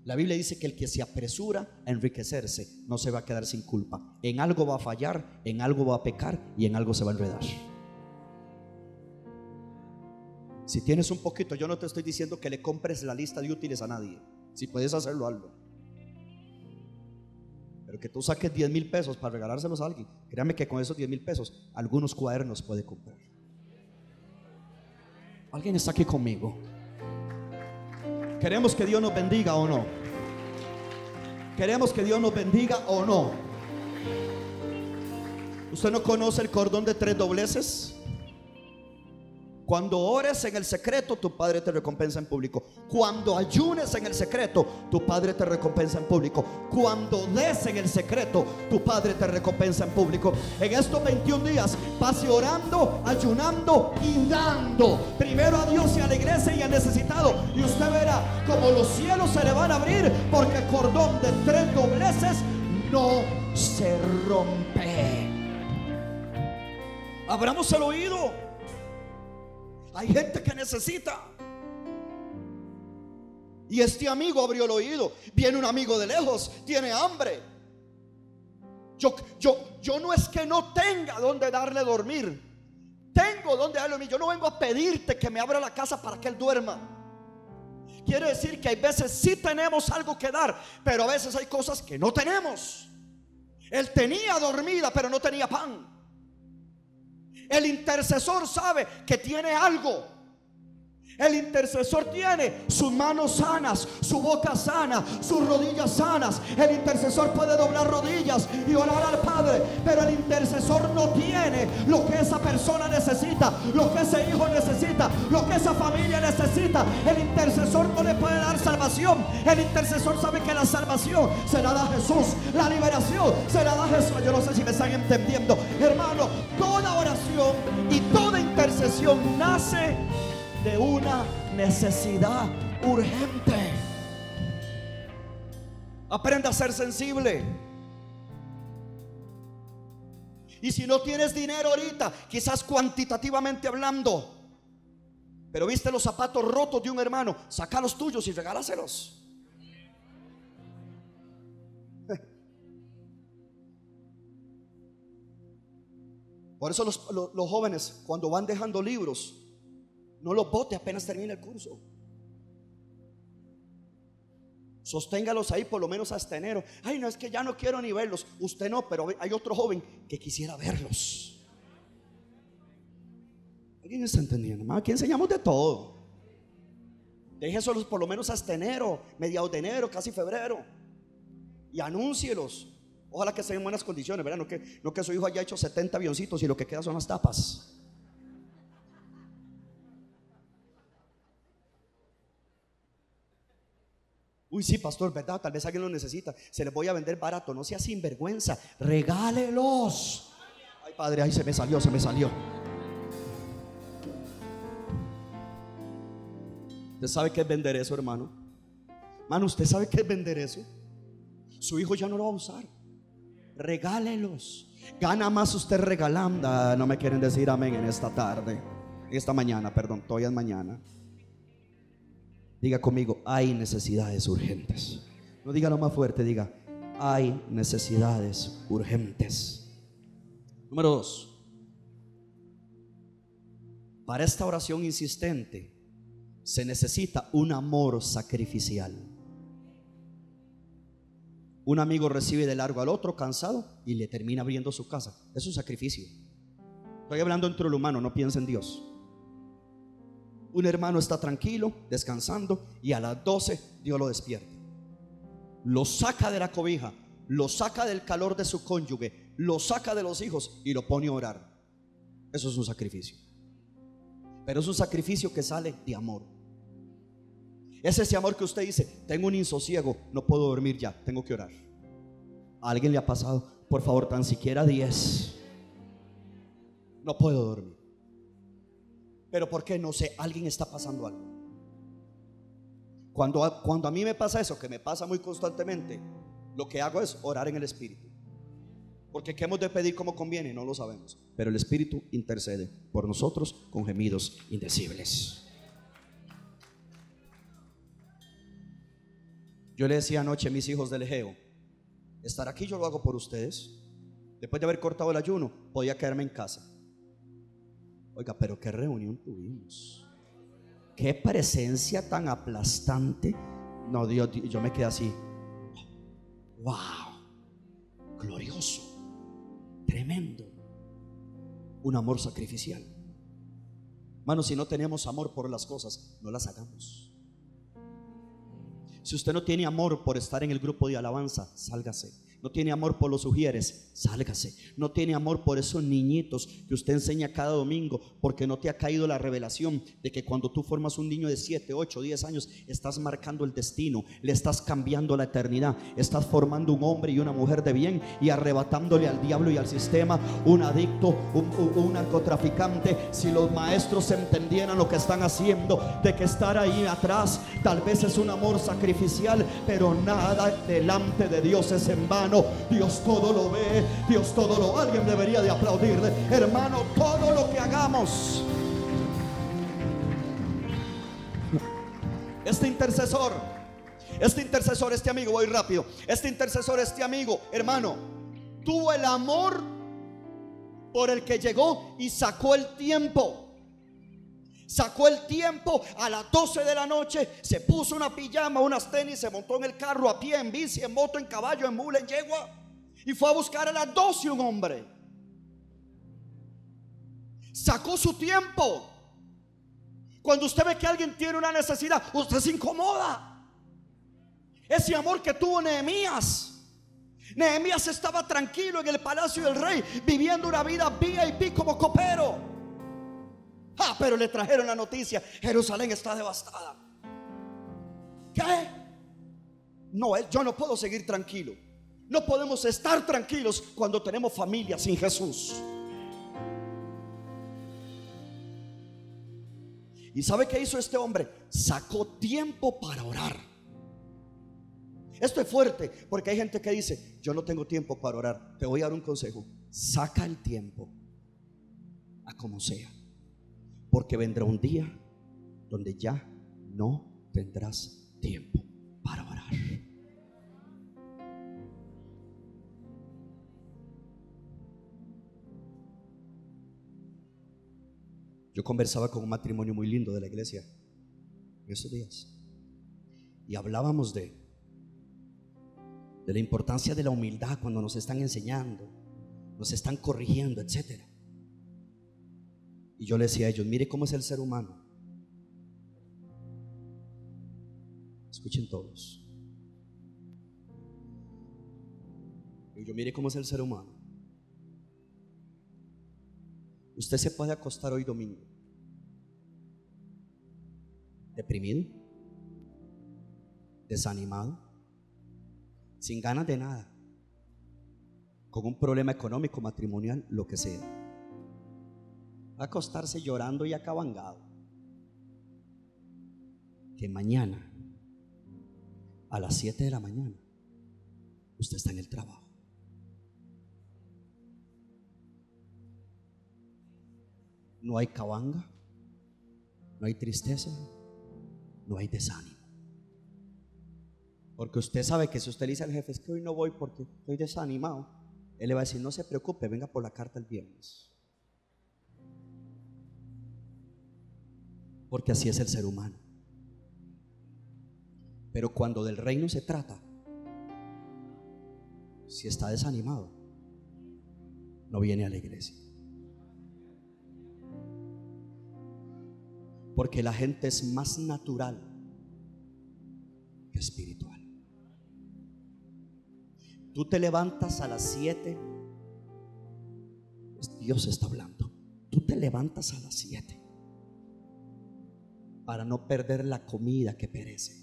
La Biblia dice que el que se apresura a enriquecerse no se va a quedar sin culpa. En algo va a fallar, en algo va a pecar y en algo se va a enredar. Si tienes un poquito, yo no te estoy diciendo que le compres la lista de útiles a nadie. Si puedes hacerlo, algo. Que tú saques 10 mil pesos para regalárselos a alguien, créame que con esos 10 mil pesos algunos cuadernos puede comprar. ¿Alguien está aquí conmigo? Queremos que Dios nos bendiga o no. Queremos que Dios nos bendiga o no. ¿Usted no conoce el cordón de tres dobleces? Cuando ores en el secreto, tu Padre te recompensa en público. Cuando ayunes en el secreto, tu Padre te recompensa en público. Cuando des en el secreto, tu Padre te recompensa en público. En estos 21 días, pase orando, ayunando y dando. Primero a Dios y a la iglesia y al necesitado. Y usted verá como los cielos se le van a abrir porque el cordón de tres dobleces no se rompe. Abramos el oído. Hay gente que necesita. Y este amigo abrió el oído. Viene un amigo de lejos, tiene hambre. Yo, yo, yo no es que no tenga donde darle dormir. Tengo donde darle dormir. Yo no vengo a pedirte que me abra la casa para que él duerma. Quiere decir que hay veces sí tenemos algo que dar, pero a veces hay cosas que no tenemos. Él tenía dormida, pero no tenía pan. El intercesor sabe que tiene algo. El intercesor tiene sus manos sanas, su boca sana, sus rodillas sanas. El intercesor puede doblar rodillas y orar al Padre, pero el intercesor no tiene lo que esa persona necesita, lo que ese hijo necesita, lo que esa familia necesita. El intercesor no le puede dar salvación. El intercesor sabe que la salvación se la da Jesús, la liberación se la da Jesús. Yo no sé si me están entendiendo, hermano. Toda oración y toda intercesión nace de una necesidad urgente. Aprenda a ser sensible. Y si no tienes dinero ahorita, quizás cuantitativamente hablando, pero viste los zapatos rotos de un hermano, saca los tuyos y regálaselos. Por eso los, los jóvenes, cuando van dejando libros, no lo bote apenas termine el curso. Sosténgalos ahí por lo menos hasta enero. Ay, no es que ya no quiero ni verlos. Usted no, pero hay otro joven que quisiera verlos. ¿Alguien está entendiendo? Aquí enseñamos de todo. Déjeselos por lo menos hasta enero, mediados de enero, casi febrero. Y anúncielos. Ojalá que estén en buenas condiciones, ¿verdad? No que, no que su hijo haya hecho 70 avioncitos y lo que queda son las tapas. Uy, sí, pastor, ¿verdad? Tal vez alguien lo necesita. Se les voy a vender barato. No sea sinvergüenza. Regálelos. Ay, padre, ahí se me salió, se me salió. ¿Usted sabe qué es vender eso, hermano? Hermano, ¿usted sabe qué es vender eso? Su hijo ya no lo va a usar. Regálelos. Gana más usted regalando. Ah, no me quieren decir amén en esta tarde. En esta mañana, perdón, todavía es mañana. Diga conmigo, hay necesidades urgentes. No diga lo más fuerte, diga, hay necesidades urgentes. Número dos, para esta oración insistente se necesita un amor sacrificial. Un amigo recibe de largo al otro cansado y le termina abriendo su casa. Es un sacrificio. Estoy hablando entre lo humano, no piensa en Dios un hermano está tranquilo, descansando, y a las 12 Dios lo despierta. Lo saca de la cobija, lo saca del calor de su cónyuge, lo saca de los hijos y lo pone a orar. Eso es un sacrificio. Pero es un sacrificio que sale de amor. Es ese amor que usted dice, tengo un insosiego, no puedo dormir ya, tengo que orar. ¿A alguien le ha pasado? Por favor, tan siquiera 10. No puedo dormir. Pero ¿por qué? No sé, alguien está pasando algo. Cuando, cuando a mí me pasa eso, que me pasa muy constantemente, lo que hago es orar en el Espíritu. Porque ¿qué hemos de pedir como conviene? No lo sabemos. Pero el Espíritu intercede por nosotros con gemidos indecibles. Yo le decía anoche a mis hijos del Egeo, estar aquí yo lo hago por ustedes. Después de haber cortado el ayuno, podía quedarme en casa. Oiga, pero qué reunión tuvimos. Qué presencia tan aplastante. No, Dios, yo me quedé así. Wow. Glorioso. Tremendo. Un amor sacrificial. Hermano, si no tenemos amor por las cosas, no las hagamos. Si usted no tiene amor por estar en el grupo de alabanza, sálgase no tiene amor por los sugieres, sálgase. No tiene amor por esos niñitos que usted enseña cada domingo, porque no te ha caído la revelación de que cuando tú formas un niño de 7, 8, 10 años, estás marcando el destino, le estás cambiando la eternidad, estás formando un hombre y una mujer de bien y arrebatándole al diablo y al sistema un adicto, un, un narcotraficante. Si los maestros entendieran lo que están haciendo, de que estar ahí atrás tal vez es un amor sacrificial, pero nada delante de Dios es en vano. Dios todo lo ve, Dios todo lo... Alguien debería de aplaudirle. Hermano, todo lo que hagamos. Este intercesor, este intercesor, este amigo, voy rápido. Este intercesor, este amigo, hermano, tuvo el amor por el que llegó y sacó el tiempo sacó el tiempo a las 12 de la noche, se puso una pijama, unas tenis, se montó en el carro a pie, en bici, en moto, en caballo, en mula, en yegua y fue a buscar a las 12 un hombre. Sacó su tiempo. Cuando usted ve que alguien tiene una necesidad, usted se incomoda. Ese amor que tuvo Nehemías. Nehemías estaba tranquilo en el palacio del rey, viviendo una vida VIP como copero. Ah, pero le trajeron la noticia, Jerusalén está devastada. ¿Qué? No, yo no puedo seguir tranquilo. No podemos estar tranquilos cuando tenemos familia sin Jesús. ¿Y sabe qué hizo este hombre? Sacó tiempo para orar. Esto es fuerte porque hay gente que dice, yo no tengo tiempo para orar. Te voy a dar un consejo. Saca el tiempo a como sea. Porque vendrá un día donde ya no tendrás tiempo para orar. Yo conversaba con un matrimonio muy lindo de la iglesia en esos días y hablábamos de de la importancia de la humildad cuando nos están enseñando, nos están corrigiendo, etcétera. Y yo le decía a ellos, mire cómo es el ser humano. Escuchen todos. Y yo, mire cómo es el ser humano. Usted se puede acostar hoy domingo. Deprimido. Desanimado. Sin ganas de nada. Con un problema económico, matrimonial, lo que sea acostarse llorando y acabangado. Que mañana, a las 7 de la mañana, usted está en el trabajo. No hay cabanga, no hay tristeza, no hay desánimo. Porque usted sabe que si usted dice al jefe, es que hoy no voy porque estoy desanimado, él le va a decir, no se preocupe, venga por la carta el viernes. Porque así es el ser humano. Pero cuando del reino se trata, si está desanimado, no viene a la iglesia. Porque la gente es más natural que espiritual. Tú te levantas a las 7, pues Dios está hablando. Tú te levantas a las 7 para no perder la comida que perece.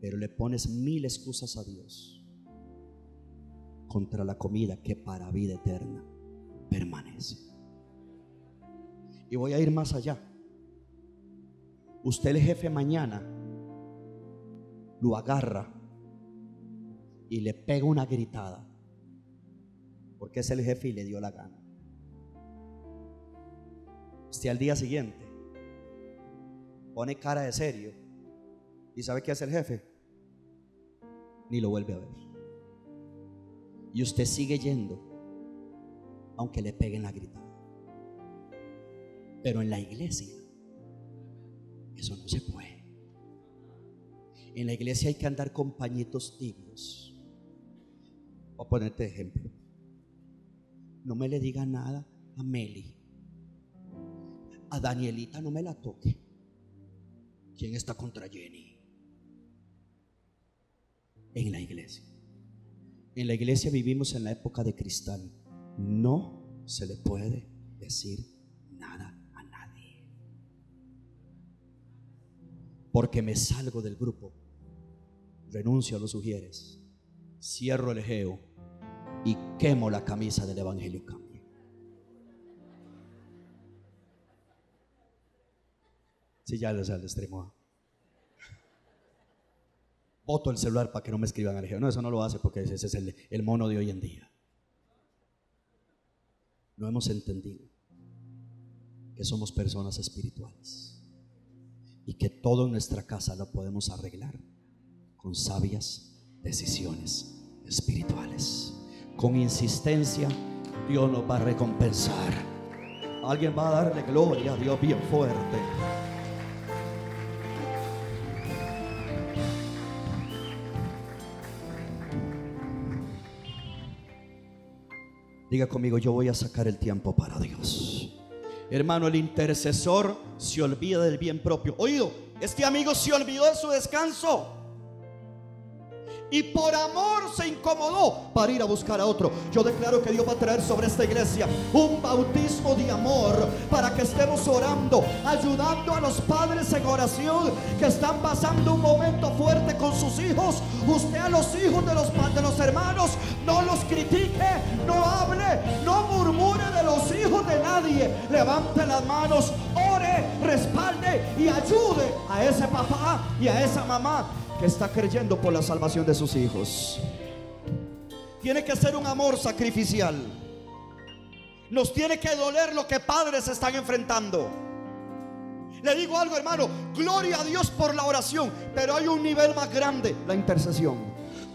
Pero le pones mil excusas a Dios contra la comida que para vida eterna permanece. Y voy a ir más allá. Usted el jefe mañana lo agarra y le pega una gritada porque es el jefe y le dio la gana. Usted al día siguiente pone cara de serio y sabe qué hace el jefe, ni lo vuelve a ver. Y usted sigue yendo, aunque le peguen la gritada. Pero en la iglesia, eso no se puede. En la iglesia hay que andar con pañitos tibios. Voy a ponerte ejemplo. No me le diga nada a Meli. A Danielita no me la toque ¿Quién está contra Jenny? En la iglesia. En la iglesia vivimos en la época de cristal. No se le puede decir nada a nadie. Porque me salgo del grupo, renuncio a los sugieres, cierro el geo y quemo la camisa del Evangelio Cambio. Si ya les extremo. Voto el celular para que no me escriban al geo. No, eso no lo hace porque ese es el, el mono de hoy en día. No hemos entendido que somos personas espirituales y que todo en nuestra casa lo podemos arreglar con sabias decisiones espirituales. Con insistencia, Dios nos va a recompensar. Alguien va a darle gloria a Dios bien fuerte. Diga conmigo, yo voy a sacar el tiempo para Dios. Hermano, el intercesor se olvida del bien propio. Oído, este amigo se olvidó de su descanso y por amor se incomodó para ir a buscar a otro. Yo declaro que Dios va a traer sobre esta iglesia un bautismo de amor para que estemos orando, ayudando a los padres en oración que están pasando un momento fuerte con sus hijos. Usted a los hijos de los, de los hermanos no los critique, no hable, no murmure de los hijos de nadie. Levante las manos, ore, respalde y ayude a ese papá y a esa mamá que está creyendo por la salvación de sus hijos. Tiene que ser un amor sacrificial. Nos tiene que doler lo que padres están enfrentando. Le digo algo, hermano, gloria a Dios por la oración, pero hay un nivel más grande, la intercesión.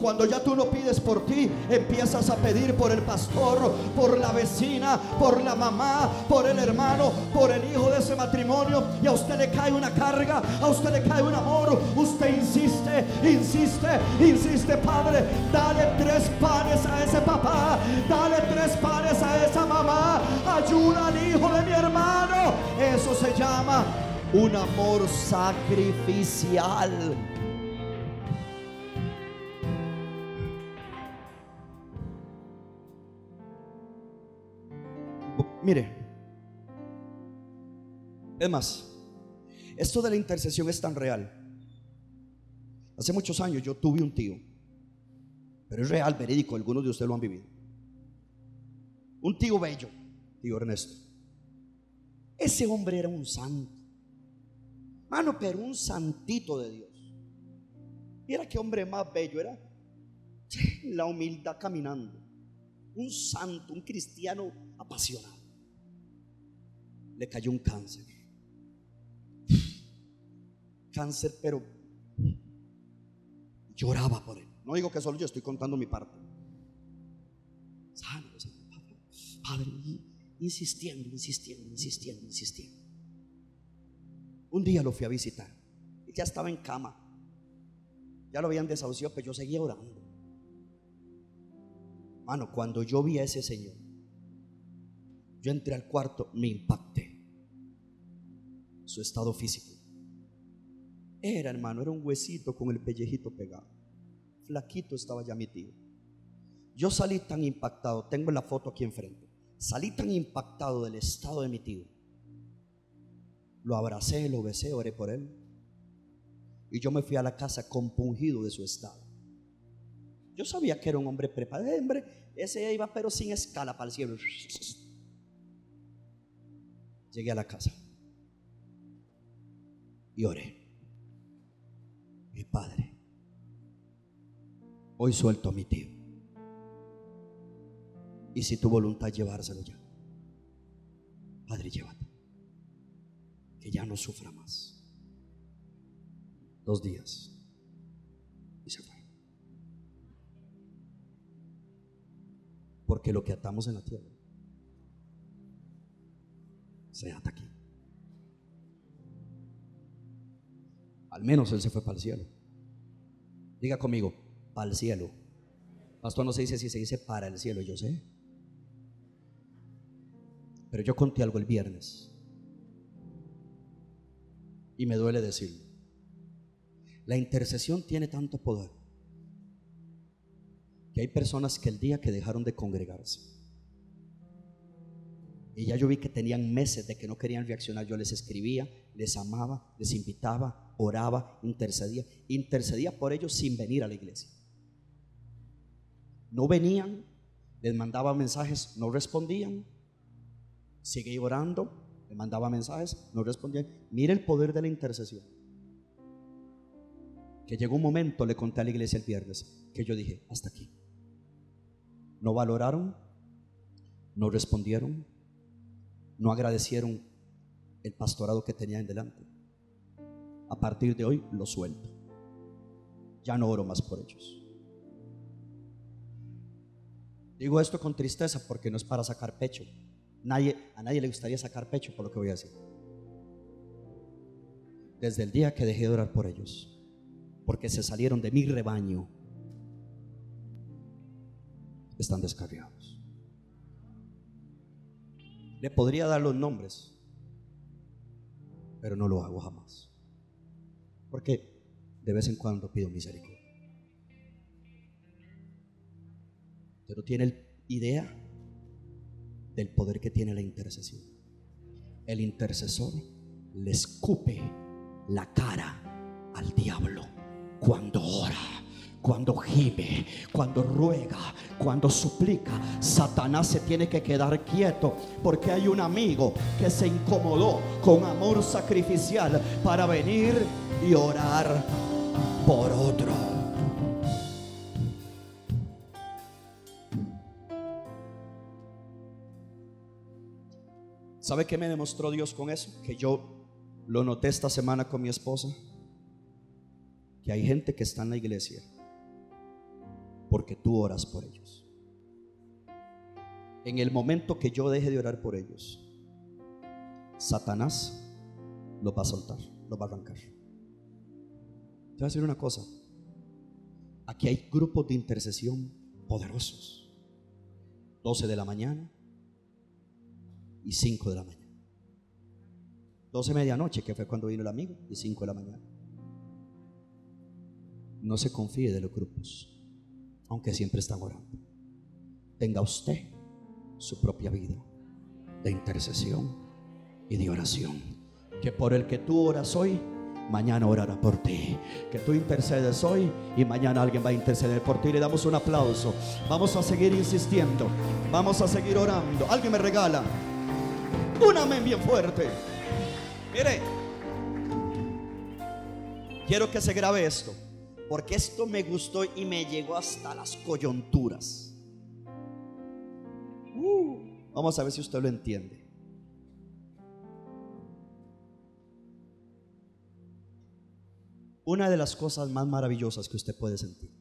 Cuando ya tú no pides por ti, empiezas a pedir por el pastor, por la vecina, por la mamá, por el hermano, por el hijo de ese matrimonio. Y a usted le cae una carga, a usted le cae un amor. Usted insiste, insiste, insiste, Padre. Dale tres panes a ese papá, dale tres panes a esa mamá. Ayuda al hijo de mi hermano. Eso se llama un amor sacrificial. Mire, es más, esto de la intercesión es tan real. Hace muchos años yo tuve un tío, pero es real, verídico, algunos de ustedes lo han vivido. Un tío bello, tío Ernesto. Ese hombre era un santo. Mano, pero un santito de Dios. Mira qué hombre más bello era. La humildad caminando. Un santo, un cristiano apasionado le cayó un cáncer. Cáncer, pero lloraba por él. No digo que solo yo estoy contando mi parte. Padre, insistiendo, insistiendo, insistiendo, insistiendo. Un día lo fui a visitar. Y ya estaba en cama. Ya lo habían desahuciado, pero yo seguía orando. Mano, cuando yo vi a ese señor, yo entré al cuarto, me impacté. Su estado físico. Era, hermano, era un huesito con el pellejito pegado. Flaquito estaba ya mi tío. Yo salí tan impactado, tengo la foto aquí enfrente. Salí tan impactado del estado de mi tío. Lo abracé, lo besé, oré por él. Y yo me fui a la casa compungido de su estado. Yo sabía que era un hombre preparado. Hombre, ese iba pero sin escala para el cielo. Llegué a la casa y oré. Mi padre, hoy suelto a mi tío. Y si tu voluntad llevárselo ya, Padre, llévate. Que ya no sufra más. Dos días. Y se fue. Porque lo que atamos en la tierra se ata aquí. Al menos él se fue para el cielo. Diga conmigo, para el cielo. Pastor no se dice si se dice para el cielo, yo sé. Pero yo conté algo el viernes. Y me duele decirlo. La intercesión tiene tanto poder que hay personas que el día que dejaron de congregarse, y ya yo vi que tenían meses de que no querían reaccionar, yo les escribía, les amaba, les invitaba, oraba, intercedía, intercedía por ellos sin venir a la iglesia. No venían, les mandaba mensajes, no respondían, seguí orando, le mandaba mensajes, no respondían. Mire el poder de la intercesión. Que llegó un momento, le conté a la iglesia el viernes, que yo dije, hasta aquí. No valoraron, no respondieron, no agradecieron el pastorado que tenían delante. A partir de hoy lo suelto. Ya no oro más por ellos. Digo esto con tristeza porque no es para sacar pecho. Nadie, a nadie le gustaría sacar pecho por lo que voy a decir. Desde el día que dejé de orar por ellos, porque se salieron de mi rebaño, están descarriados. Le podría dar los nombres, pero no lo hago jamás. Porque de vez en cuando pido misericordia. Pero tiene idea del poder que tiene la intercesión. El intercesor le escupe la cara al diablo cuando ora cuando gime, cuando ruega, cuando suplica, Satanás se tiene que quedar quieto porque hay un amigo que se incomodó con amor sacrificial para venir y orar por otro. ¿Sabe qué me demostró Dios con eso? Que yo lo noté esta semana con mi esposa. Que hay gente que está en la iglesia porque tú oras por ellos. En el momento que yo deje de orar por ellos, Satanás lo va a soltar, lo va a arrancar. Te voy a decir una cosa. Aquí hay grupos de intercesión poderosos. 12 de la mañana, y 5 de la mañana. 12 medianoche, que fue cuando vino el amigo, y 5 de la mañana. No se confíe de los grupos, aunque siempre están orando. Tenga usted su propia vida de intercesión y de oración. Que por el que tú oras hoy, mañana orará por ti. Que tú intercedes hoy y mañana alguien va a interceder por ti. Le damos un aplauso. Vamos a seguir insistiendo. Vamos a seguir orando. Alguien me regala un amén bien fuerte. Mire, quiero que se grabe esto, porque esto me gustó y me llegó hasta las coyunturas. Vamos a ver si usted lo entiende. Una de las cosas más maravillosas que usted puede sentir,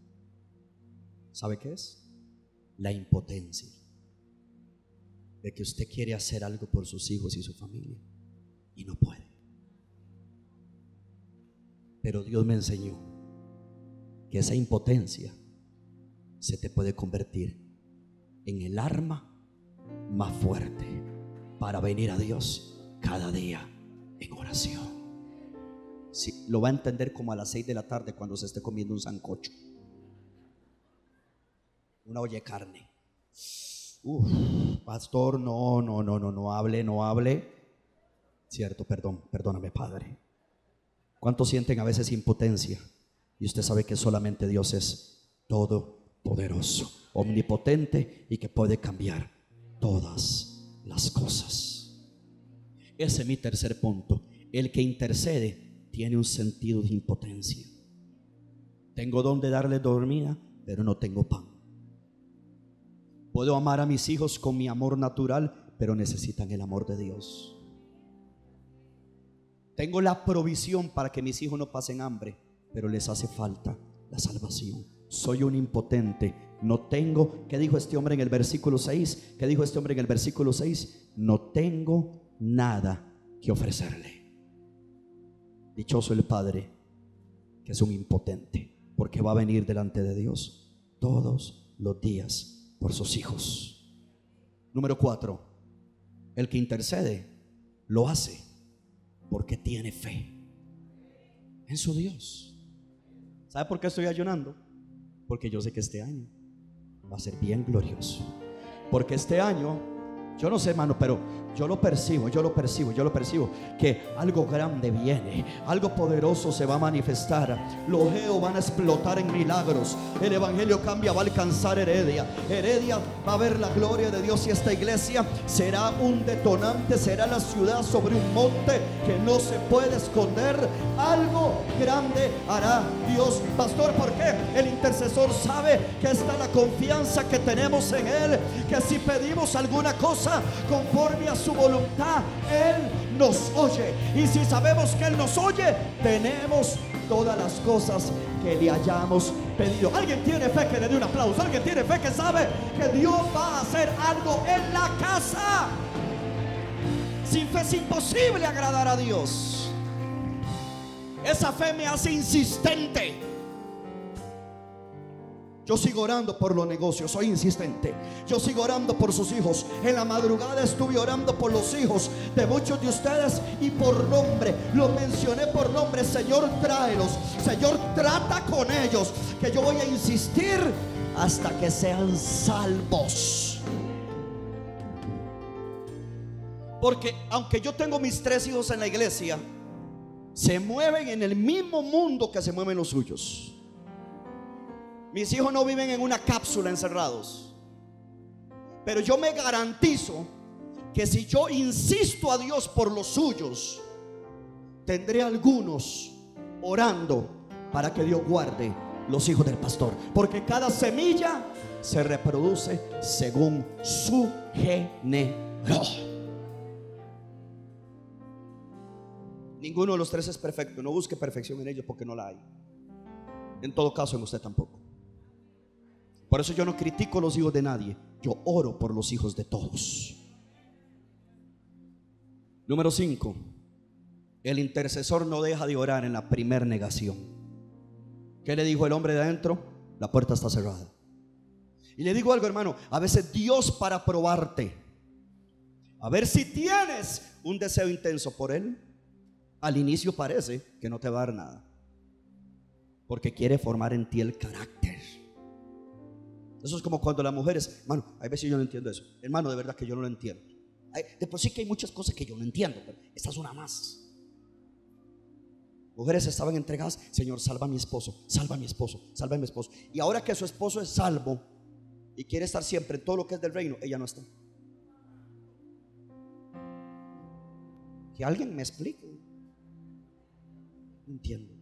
¿sabe qué es? La impotencia de que usted quiere hacer algo por sus hijos y su familia y no puede. Pero Dios me enseñó que esa impotencia se te puede convertir en el arma más fuerte para venir a Dios cada día en oración. Lo va a entender como a las 6 de la tarde cuando se esté comiendo un sancocho, una olla de carne pastor, no, no, no, no, no hable, no hable. Cierto, perdón, perdóname, Padre. ¿Cuántos sienten a veces impotencia? Y usted sabe que solamente Dios es todopoderoso, omnipotente y que puede cambiar todas las cosas. Ese es mi tercer punto. El que intercede tiene un sentido de impotencia. Tengo donde darle dormida, pero no tengo pan. Puedo amar a mis hijos con mi amor natural, pero necesitan el amor de Dios. Tengo la provisión para que mis hijos no pasen hambre, pero les hace falta la salvación. Soy un impotente. No tengo, ¿qué dijo este hombre en el versículo 6? ¿Qué dijo este hombre en el versículo 6? No tengo nada que ofrecerle. Dichoso el Padre, que es un impotente, porque va a venir delante de Dios todos los días por sus hijos. Número cuatro, el que intercede lo hace porque tiene fe en su Dios. ¿Sabe por qué estoy ayunando? Porque yo sé que este año va a ser bien glorioso. Porque este año, yo no sé, hermano, pero yo lo percibo, yo lo percibo, yo lo percibo. Que algo grande viene, algo poderoso se va a manifestar. Los geos van a explotar en milagros. El evangelio cambia, va a alcanzar Heredia. Heredia va a ver la gloria de Dios y esta iglesia será un detonante, será la ciudad sobre un monte que no se puede esconder. Algo grande hará Dios. Pastor, ¿por qué? El intercesor sabe que está la confianza que tenemos en Él. Que si pedimos alguna cosa conforme a su voluntad, Él nos oye. Y si sabemos que Él nos oye, tenemos todas las cosas que le hayamos pedido. Alguien tiene fe que le dé un aplauso. Alguien tiene fe que sabe que Dios va a hacer algo en la casa. Sin fe es imposible agradar a Dios. Esa fe me hace insistente. Yo sigo orando por los negocios, soy insistente. Yo sigo orando por sus hijos. En la madrugada estuve orando por los hijos de muchos de ustedes y por nombre. Lo mencioné por nombre. Señor, tráelos. Señor, trata con ellos. Que yo voy a insistir hasta que sean salvos. Porque aunque yo tengo mis tres hijos en la iglesia, se mueven en el mismo mundo que se mueven los suyos. Mis hijos no viven en una cápsula encerrados. Pero yo me garantizo que si yo insisto a Dios por los suyos, tendré algunos orando para que Dios guarde los hijos del pastor. Porque cada semilla se reproduce según su género. Ninguno de los tres es perfecto. No busque perfección en ellos porque no la hay. En todo caso, en usted tampoco. Por eso yo no critico los hijos de nadie. Yo oro por los hijos de todos. Número 5. El intercesor no deja de orar en la primer negación. ¿Qué le dijo el hombre de adentro? La puerta está cerrada. Y le digo algo, hermano. A veces Dios para probarte. A ver si tienes un deseo intenso por Él. Al inicio parece que no te va a dar nada. Porque quiere formar en ti el carácter. Eso es como cuando las mujeres, hermano, hay veces yo no entiendo eso. Hermano, de verdad que yo no lo entiendo. de por sí que hay muchas cosas que yo no entiendo, pero esta es una más. Mujeres estaban entregadas, Señor, salva a mi esposo, salva a mi esposo, salva a mi esposo. Y ahora que su esposo es salvo y quiere estar siempre en todo lo que es del reino, ella no está. Que alguien me explique. No entiendo.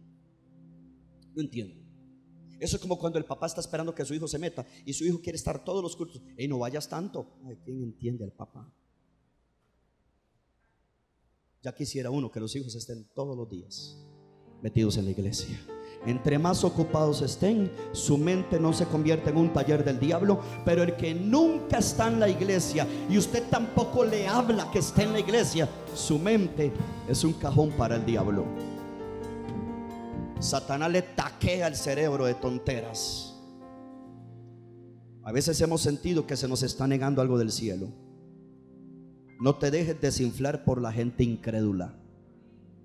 No entiendo. Eso es como cuando el papá está esperando que su hijo se meta y su hijo quiere estar todos los cultos. Y no vayas tanto. Ay, ¿quién entiende al papá? Ya quisiera uno que los hijos estén todos los días metidos en la iglesia. Entre más ocupados estén, su mente no se convierte en un taller del diablo, pero el que nunca está en la iglesia y usted tampoco le habla que esté en la iglesia, su mente es un cajón para el diablo. Satanás le taquea el cerebro de tonteras. A veces hemos sentido que se nos está negando algo del cielo. No te dejes desinflar por la gente incrédula.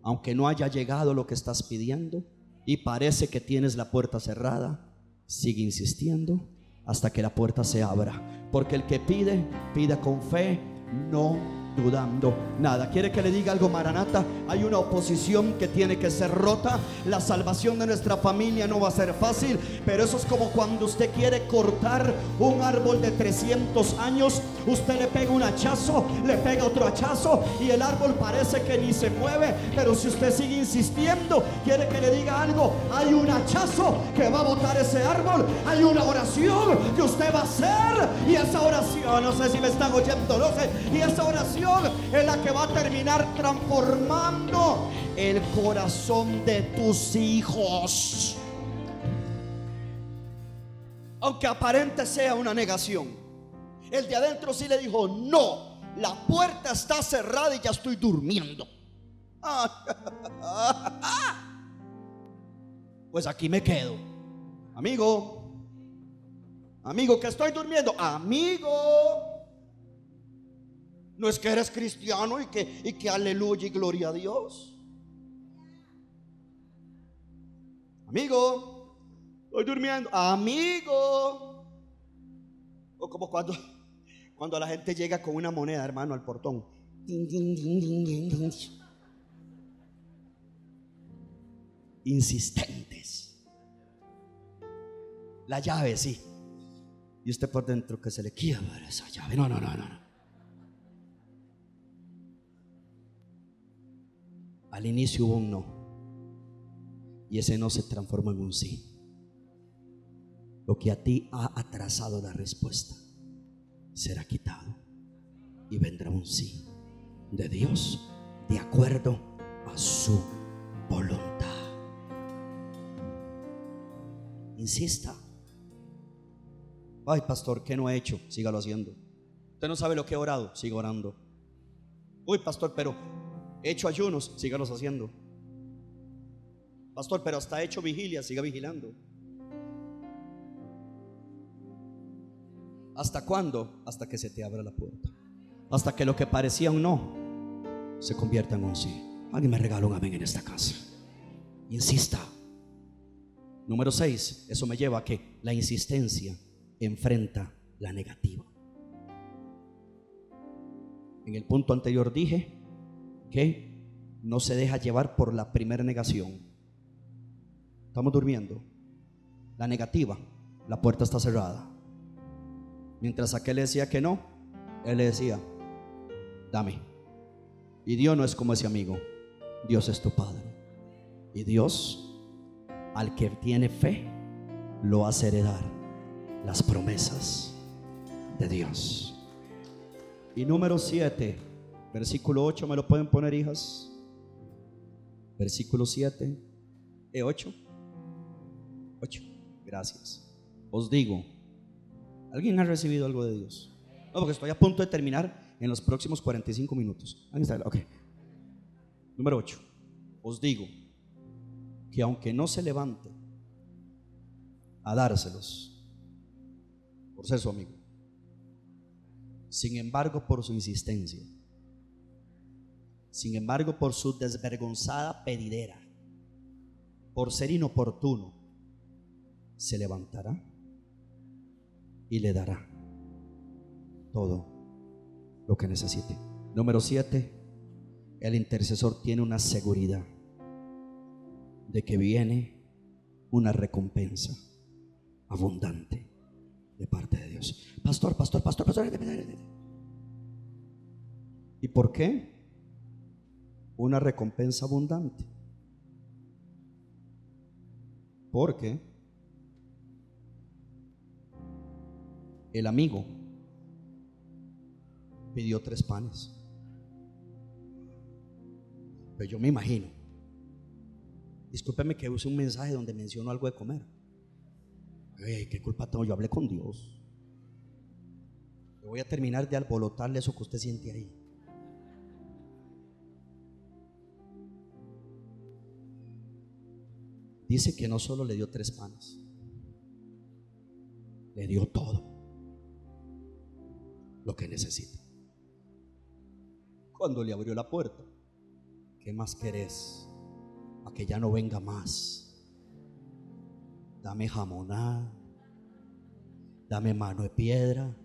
Aunque no haya llegado lo que estás pidiendo y parece que tienes la puerta cerrada, sigue insistiendo hasta que la puerta se abra. Porque el que pide, pida con fe, no dudando nada. ¿Quiere que le diga algo, Maranata? Hay una oposición que tiene que ser rota. La salvación de nuestra familia no va a ser fácil, pero eso es como cuando usted quiere cortar un árbol de 300 años. Usted le pega un hachazo, le pega otro hachazo y el árbol parece que ni se mueve. Pero si usted sigue insistiendo, quiere que le diga algo. Hay un hachazo que va a botar ese árbol. Hay una oración que usted va a hacer. Y esa oración, no sé si me están oyendo, no sé. Y esa oración es la que va a terminar transformando el corazón de tus hijos. Aunque aparente sea una negación, el de adentro sí le dijo, no, la puerta está cerrada y ya estoy durmiendo. Pues aquí me quedo. Amigo, amigo, que estoy durmiendo. Amigo, no es que eres cristiano y que, y que aleluya y gloria a Dios. Amigo, Estoy durmiendo. Amigo. Como cuando, cuando la gente llega con una moneda, hermano, al portón. Insistentes. La llave, sí. Y usted por dentro que se le quiebra esa llave. No, no, no, no. Al inicio hubo un no. Y ese no se transformó en un sí. Lo que a ti ha atrasado la respuesta será quitado. Y vendrá un sí de Dios de acuerdo a su voluntad. Insista. Ay, pastor, ¿qué no he hecho? Sígalo haciendo. Usted no sabe lo que he orado, siga orando. Uy, pastor, pero He hecho ayunos, sígalos haciendo. Pastor, pero hasta he hecho vigilia, siga vigilando. ¿Hasta cuándo? Hasta que se te abra la puerta. Hasta que lo que parecía un no se convierta en un sí. Alguien me regala un amén en esta casa. Insista. Número 6. Eso me lleva a que la insistencia enfrenta la negativa. En el punto anterior dije que no se deja llevar por la primera negación. Estamos durmiendo. La negativa, la puerta está cerrada. Mientras aquel decía que no, él le decía, dame. Y Dios no es como ese amigo, Dios es tu Padre. Y Dios, al que tiene fe, lo hace heredar las promesas de Dios. Y número siete, Versículo 8, ¿me lo pueden poner, hijas? Versículo 7. ¿E 8? 8. Gracias. Os digo, ¿alguien ha recibido algo de Dios? No, porque estoy a punto de terminar en los próximos 45 minutos. Ok. Número 8. Os digo que aunque no se levante a dárselos por ser su amigo, sin embargo, por su insistencia, sin embargo, por su desvergonzada pedidera, por ser inoportuno, se levantará y le dará todo lo que necesite. Número siete, el intercesor tiene una seguridad de que viene una recompensa abundante de parte de Dios. Pastor, pastor, pastor, pastor. ¿Y por qué? una recompensa abundante. Porque el amigo pidió tres panes. Pero pues yo me imagino. Discúlpeme que use un mensaje donde menciono algo de comer. ¿Qué culpa tengo? Yo hablé con Dios. Yo voy a terminar de alborotarle eso que usted siente ahí. Dice que no solo le dio tres panes, le dio todo lo que necesita. Cuando le abrió la puerta, ¿qué más querés? A que ya no venga más. Dame jamonada, dame mano de piedra,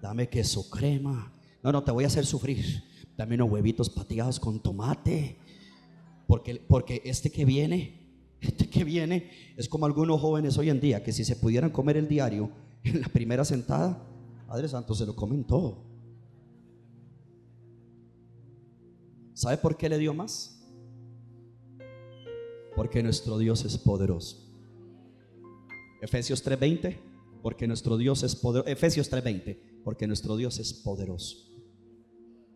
dame queso crema. No, no, te voy a hacer sufrir. Dame unos huevitos patigados con tomate. Porque, porque este que viene este que viene es como algunos jóvenes hoy en día que si se pudieran comer el diario en la primera sentada, Padre Santo, se lo comen todo. ¿Sabe por qué le dio más? Porque nuestro Dios es poderoso. Efesios 3:20, porque nuestro Dios es poderoso. Efesios 3:20, porque nuestro Dios es poderoso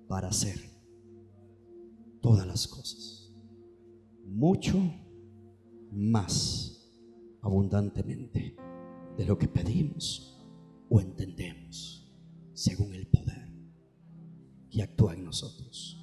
para hacer todas las cosas. Mucho más abundantemente de lo que pedimos o entendemos, según el poder que actúa en nosotros.